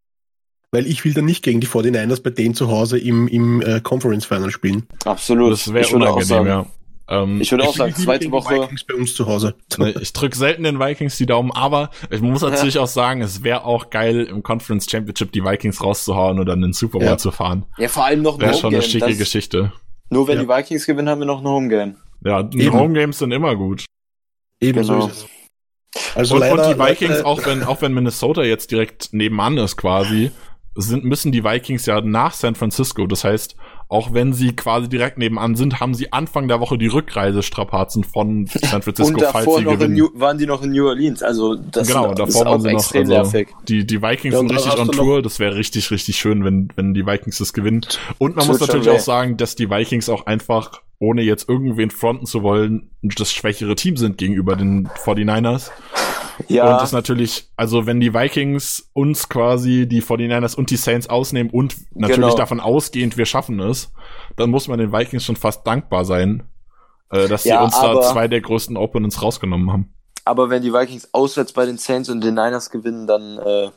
Weil ich will dann nicht gegen die 49ers bei denen zu Hause im, im äh, Conference Final spielen. Absolut. Das wäre ich unangenehm, sagen, ja. Ähm, ich würde auch will sagen, zweite Woche. Vikings bei uns zu Hause. <laughs> Ich drücke selten den Vikings die Daumen, aber ich muss natürlich auch sagen, es wäre auch geil, im Conference Championship die Vikings rauszuhauen und dann in den Super Bowl Ja. zu fahren. Ja, vor allem noch ein Wäre schon eine schicke Das- Geschichte. Nur wenn Ja. die Vikings gewinnen, haben wir noch ein Homegame. Ja, die Eben. Home Games sind immer gut. Ebenso Genau. ist es. Also und, leider, und die Vikings, leider- auch wenn, auch wenn Minnesota jetzt direkt nebenan ist quasi, sind, müssen die Vikings ja nach San Francisco. Das heißt, auch wenn sie quasi direkt nebenan sind, haben sie Anfang der Woche die Rückreisestrapazen von San Francisco, <laughs> Und falls davor sie noch in gewinnen. New, waren die noch in New Orleans. Also das, genau, davor ist waren sie noch. extrem Also, nervig. die, die Vikings Ja, sind richtig on Tour. Das wäre richtig, richtig schön, wenn, wenn die Vikings das gewinnen. Und man muss natürlich auch sagen, dass die Vikings auch einfach, ohne jetzt irgendwen fronten zu wollen, das schwächere Team sind gegenüber den 49ers. Ja, Und das natürlich, also wenn die Vikings uns quasi die 49ers und die Saints ausnehmen und natürlich Genau. davon ausgehend, wir schaffen es, dann muss man den Vikings schon fast dankbar sein, äh, dass sie Ja, uns da zwei der größten Opponents rausgenommen haben. aber wenn die Vikings auswärts bei den Saints und den Niners gewinnen, dann äh,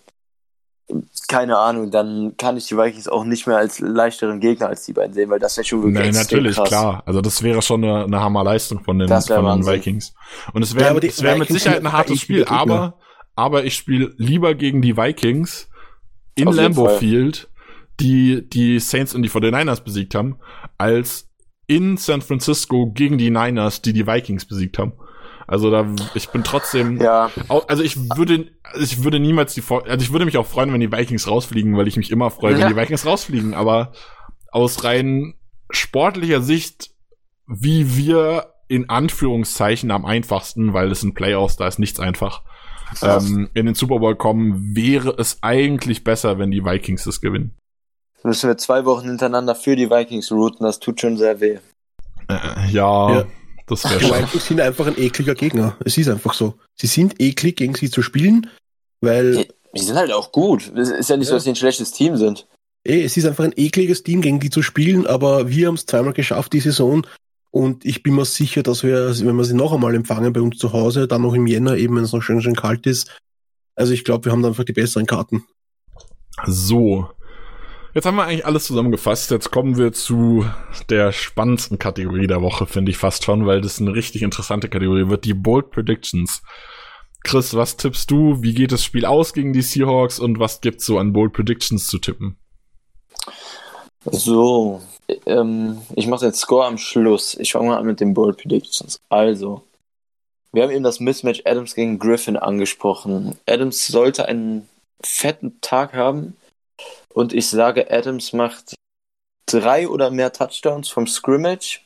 keine Ahnung, dann kann ich die Vikings auch nicht mehr als leichteren Gegner als die beiden sehen, weil das wäre schon wirklich Nein, extrem natürlich, krass. klar. Also das wäre schon eine, eine Hammerleistung von den, wär von den. Vikings. Und es Ja, wäre die es wäre mit Sicherheit ein hartes Spiel, aber, aber ich spiele lieber gegen die Vikings in Lambeau. Field, die die Saints und die 49ers besiegt haben, als in San Francisco gegen die Niners, die die Vikings besiegt haben. Also da, ich bin trotzdem, Ja, Also ich würde, ich würde niemals die, also ich würde mich auch freuen, wenn die Vikings rausfliegen, weil ich mich immer freue, wenn Ja. die Vikings rausfliegen. Aber aus rein sportlicher Sicht, wie wir in Anführungszeichen am einfachsten, weil es sind Playoffs, da ist nichts einfach, ähm, in den Super Bowl kommen, wäre es eigentlich besser, wenn die Vikings es gewinnen. müssen wir zwei Wochen hintereinander für die Vikings routen, das tut schon sehr weh. Äh, ja, Ja. Das wäre Die schon. Vikings sind einfach ein ekliger Gegner. Es ist einfach so. Sie sind eklig, gegen sie zu spielen, weil Die sind halt auch gut. Es ist ja nicht so, Ja. dass sie ein schlechtes Team sind. eh, es ist einfach ein ekliges Team, gegen die zu spielen, aber wir haben es zweimal geschafft, die Saison. Und ich bin mir sicher, dass wir, wenn wir sie noch einmal empfangen bei uns zu Hause, dann noch im Jänner, eben wenn es noch schön, schön kalt ist. Also ich glaube, wir haben da einfach die besseren Karten. So. Jetzt haben wir eigentlich alles zusammengefasst. Jetzt kommen wir zu der spannendsten Kategorie der Woche, finde ich fast schon, weil das eine richtig interessante Kategorie wird. Die Bold Predictions. Chris, was tippst du? Wie geht das Spiel aus gegen die Seahawks und was gibt's so an Bold Predictions zu tippen? So, ähm, ich mache den Score am Schluss. Ich fange mal an mit den Bold Predictions. Also, wir haben eben das Mismatch Adams gegen Griffin angesprochen. Adams sollte einen fetten Tag haben und ich sage, Adams macht drei oder mehr Touchdowns vom Scrimmage,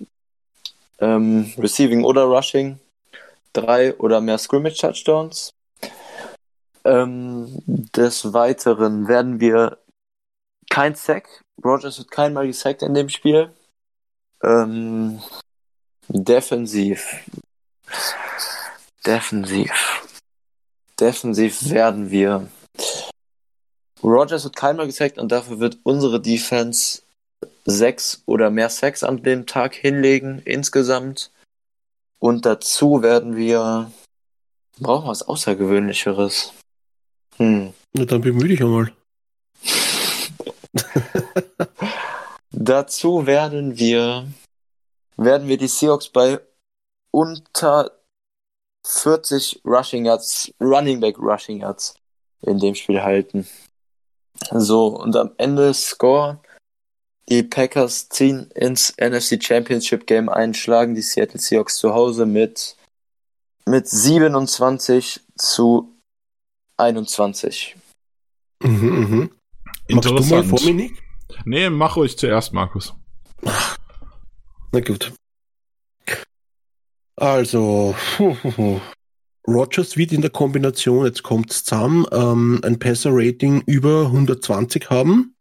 ähm, Receiving oder Rushing, drei oder mehr Scrimmage Touchdowns. Ähm, des Weiteren werden wir kein Sack. Rogers wird keinmal gesackt in dem Spiel. Ähm, defensiv. Defensiv. Defensiv werden wir. Rogers wird keinmal gesackt und dafür wird unsere Defense sechs oder mehr Sacks an dem Tag hinlegen insgesamt. Und dazu werden wir. Brauchen was Außergewöhnlicheres? Hm. Na, dann bemühe dich einmal. <laughs> Dazu werden wir, werden wir die Seahawks bei unter 40 Rushing Yards, Running Back Rushing Yards in dem Spiel halten. So, und am Ende Score Die Packers ziehen ins NFC Championship Game ein, schlagen die Seattle Seahawks zu Hause mit, mit 27 zu 21. Mhm, mhm. Du mal Interessant. vor mir, Nick? Nee, mach ruhig zuerst, Markus. Na gut. Also, Rogers wird in der Kombination, jetzt kommt's zusammen, ähm, ein Passer-Rating über 120 haben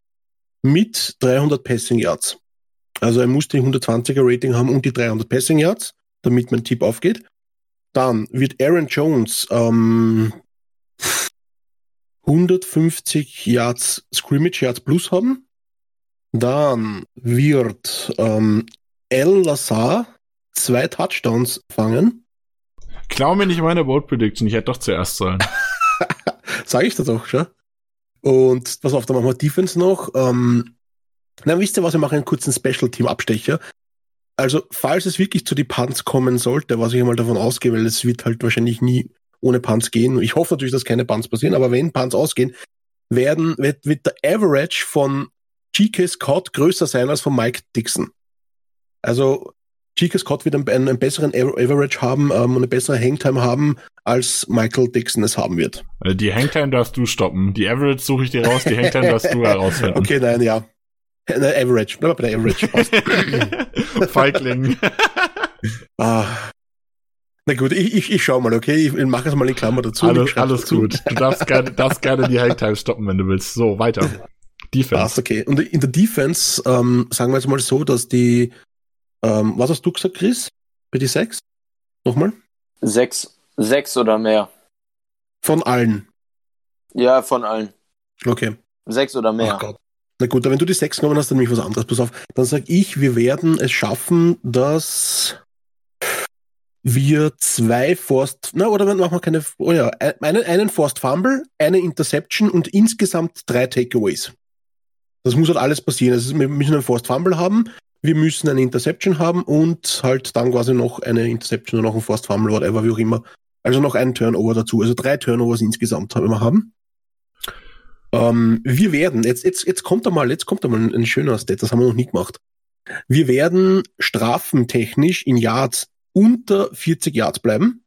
mit 300 Passing Yards. Also er muss die 120er Rating haben und die 300 Passing Yards, damit mein Tipp aufgeht. Dann wird Aaron Jones ähm, 150 Yards Scrimmage Yards plus haben. Dann wird ähm, El Lazar zwei Touchdowns fangen. Klau mir nicht meine Bold Prediction, ich hätte doch zuerst sollen. <laughs> Sag ich das doch, schon. Und pass auf, dann machen wir Defense noch. Ähm, na, wisst ihr was, wir machen einen kurzen Special-Team-Abstecher. Also, falls es wirklich zu die Punts kommen sollte, was ich einmal davon ausgehe, weil es wird halt wahrscheinlich nie ohne Punts gehen. Ich hoffe natürlich, dass keine Punts passieren, aber wenn Punts ausgehen, werden, wird, wird der Average von GK Scott größer sein als von Mike Dixon. Also, GK Scott wird einen, einen besseren Aver- Average haben ähm, und eine bessere Hangtime haben, als Michael Dixon es haben wird. Äh, Die Hangtime darfst du stoppen. Die Average suche ich dir raus, die Hangtime darfst du herausfinden. <laughs> Okay, nein, ja. Na, Average. Bleib bei der Average. <laughs> Feigling. <laughs> ah. Na gut, ich, ich, ich schau mal, okay? Ich mache es mal in Klammer dazu. Alles alles dazu. gut. Du darfst gerne, darfst gerne die Hangtime stoppen, wenn du willst. So, weiter. Defense. Passt, okay. Und in der Defense ähm, sagen wir jetzt mal so, dass die, ähm, was hast du gesagt, Chris? Bei die sechs? Nochmal? Sechs, sechs oder mehr. Von allen. Ja, von allen. Okay. Sechs oder mehr. Ach Gott. Na gut, wenn du die sechs genommen hast, dann nämlich was anderes. Pass auf. Dann sag ich, wir werden es schaffen, dass wir zwei Forst, na, oder machen wir keine, oh ja, einen, einen Forced Fumble, eine Interception und insgesamt drei Takeaways. Das muss halt alles passieren. Also wir müssen einen Forced Fumble haben, wir müssen eine Interception haben und halt dann quasi noch eine Interception oder noch ein Forced Fumble, whatever, wie auch immer. Also noch einen Turnover dazu. Also drei Turnovers insgesamt haben wir haben. Ähm, wir werden, jetzt, jetzt, jetzt kommt da mal, jetzt kommt da mal ein, ein schöner Stat, das haben wir noch nie gemacht. Wir werden strafentechnisch in Yards unter 40 Yards bleiben.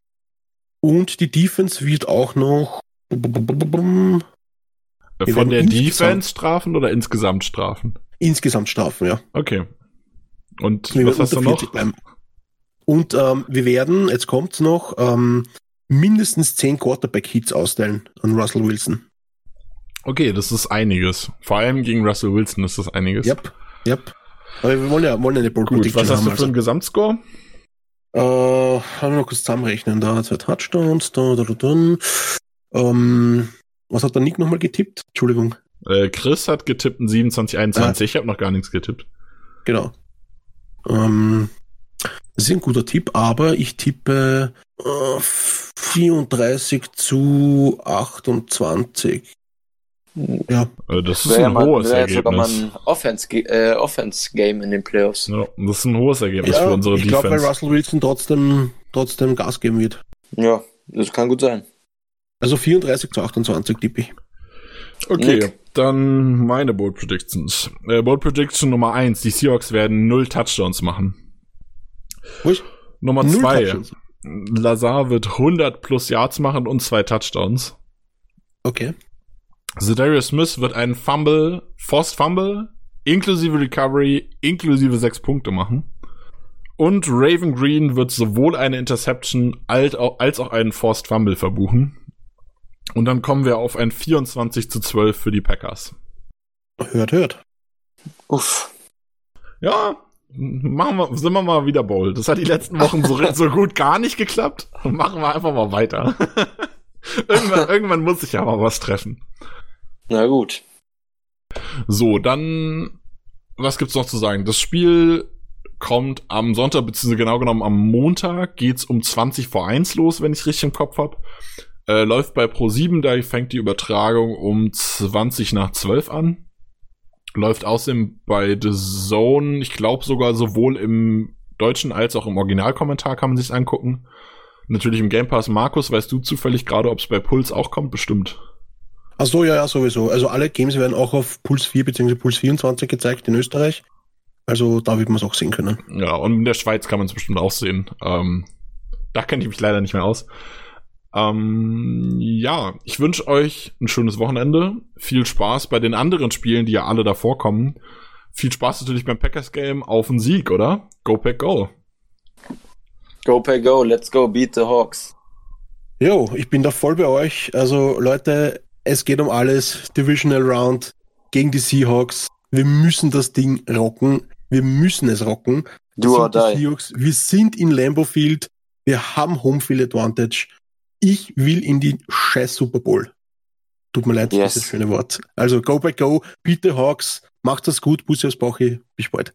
Und die Defense wird auch noch Äh, Wir Von der Defense strafen oder insgesamt strafen? insgesamt strafen, ja. Okay. Und Wir was werden hast du noch? 40 bleiben. Und ähm, wir werden, jetzt kommt's noch, ähm, mindestens 10 Quarterback-Hits ausstellen an Russell Wilson. Okay, das ist einiges. Vor allem gegen Russell Wilson ist das einiges. Yep, yep. Aber wir wollen ja wollen eine Bold Gut, was hast haben. du für einen Gesamtscore? Äh, haben wir noch kurz zusammenrechnen. Da zwei Touchdowns, da, da, da, da. Ähm, was hat der Nick nochmal getippt? Entschuldigung. Äh, Chris hat getippt ein 27-21. Ah. Ich habe noch gar nichts getippt. Genau. Ähm, das ist ein guter Tipp, aber ich tippe äh, 34 zu 28. Ja, Äh, das ist ja ein hohes wär sogar mal Ergebnis. ein Offense, äh, Offense Game in den Playoffs. Ja, das ist ein hohes Ergebnis ja für unsere ich glaube, weil Defense. Russell Wilson trotzdem, trotzdem Gas geben wird. Ja, das kann gut sein. Also 34 zu 28 tippe ich. Okay, Nick. Dann meine Bold Predictions. Äh, Bold Prediction Nummer eins: Die Seahawks werden null Touchdowns machen. Ruhig. Nummer Null zwei: Touchdowns. Lazar wird 100 plus Yards machen und zwei Touchdowns. Okay. Zedarius Smith wird einen Fumble, Forced Fumble, inklusive Recovery, inklusive sechs Punkte machen. Und Raven Green wird sowohl eine Interception als auch, als auch einen Forced Fumble verbuchen. Und dann kommen wir auf ein 24 zu 12 für die Packers. Hört, hört. Uff. Ja, machen wir, sind wir mal wieder bold. Das hat die letzten Wochen so, so gut gar nicht geklappt. Machen wir einfach mal weiter. <laughs> irgendwann, <laughs> irgendwann muss ich ja mal was treffen. Na gut. So, dann, was gibt's noch zu sagen? Das Spiel kommt am Sonntag, beziehungsweise genau genommen am Montag, geht's um 20 vor 1 los, wenn ich richtig im Kopf hab. Äh, läuft bei Pro7, da fängt die Übertragung um 20 nach 12 an. Läuft außerdem bei The Zone, ich glaube sogar sowohl im deutschen als auch im Originalkommentar kann man sich's angucken. Natürlich im Game Pass. Markus, weißt du zufällig gerade, ob es bei Puls auch kommt? Bestimmt. Ach so, ja, ja, sowieso. Also alle Games werden auch auf Puls 4 bzw. Puls 24 gezeigt in Österreich. Also da wird man es auch sehen können. Ja, und in der Schweiz kann man es bestimmt auch sehen. Ähm, da kenne ich mich leider nicht mehr aus. Ähm, ja, ich wünsche euch ein schönes Wochenende. Viel Spaß bei den anderen Spielen, die ja alle davor kommen. Viel Spaß natürlich beim Packers Game auf den Sieg, oder? Go Pack Go. Go Pack Go, let's go beat the Hawks. Jo, ich bin da voll bei euch. Also Leute, es geht um alles. Divisional Round gegen die Seahawks. Wir müssen das Ding rocken. Wir müssen es rocken. Do or die. Seahawks. Wir sind in Lambeau Field. Wir haben Homefield Advantage. Ich will in die scheiß Super Bowl. Tut mir leid Yes. dieses schöne Wort. Also go by go, bitte Hawks, macht das gut, Bussi aus Bauchi, bis bald.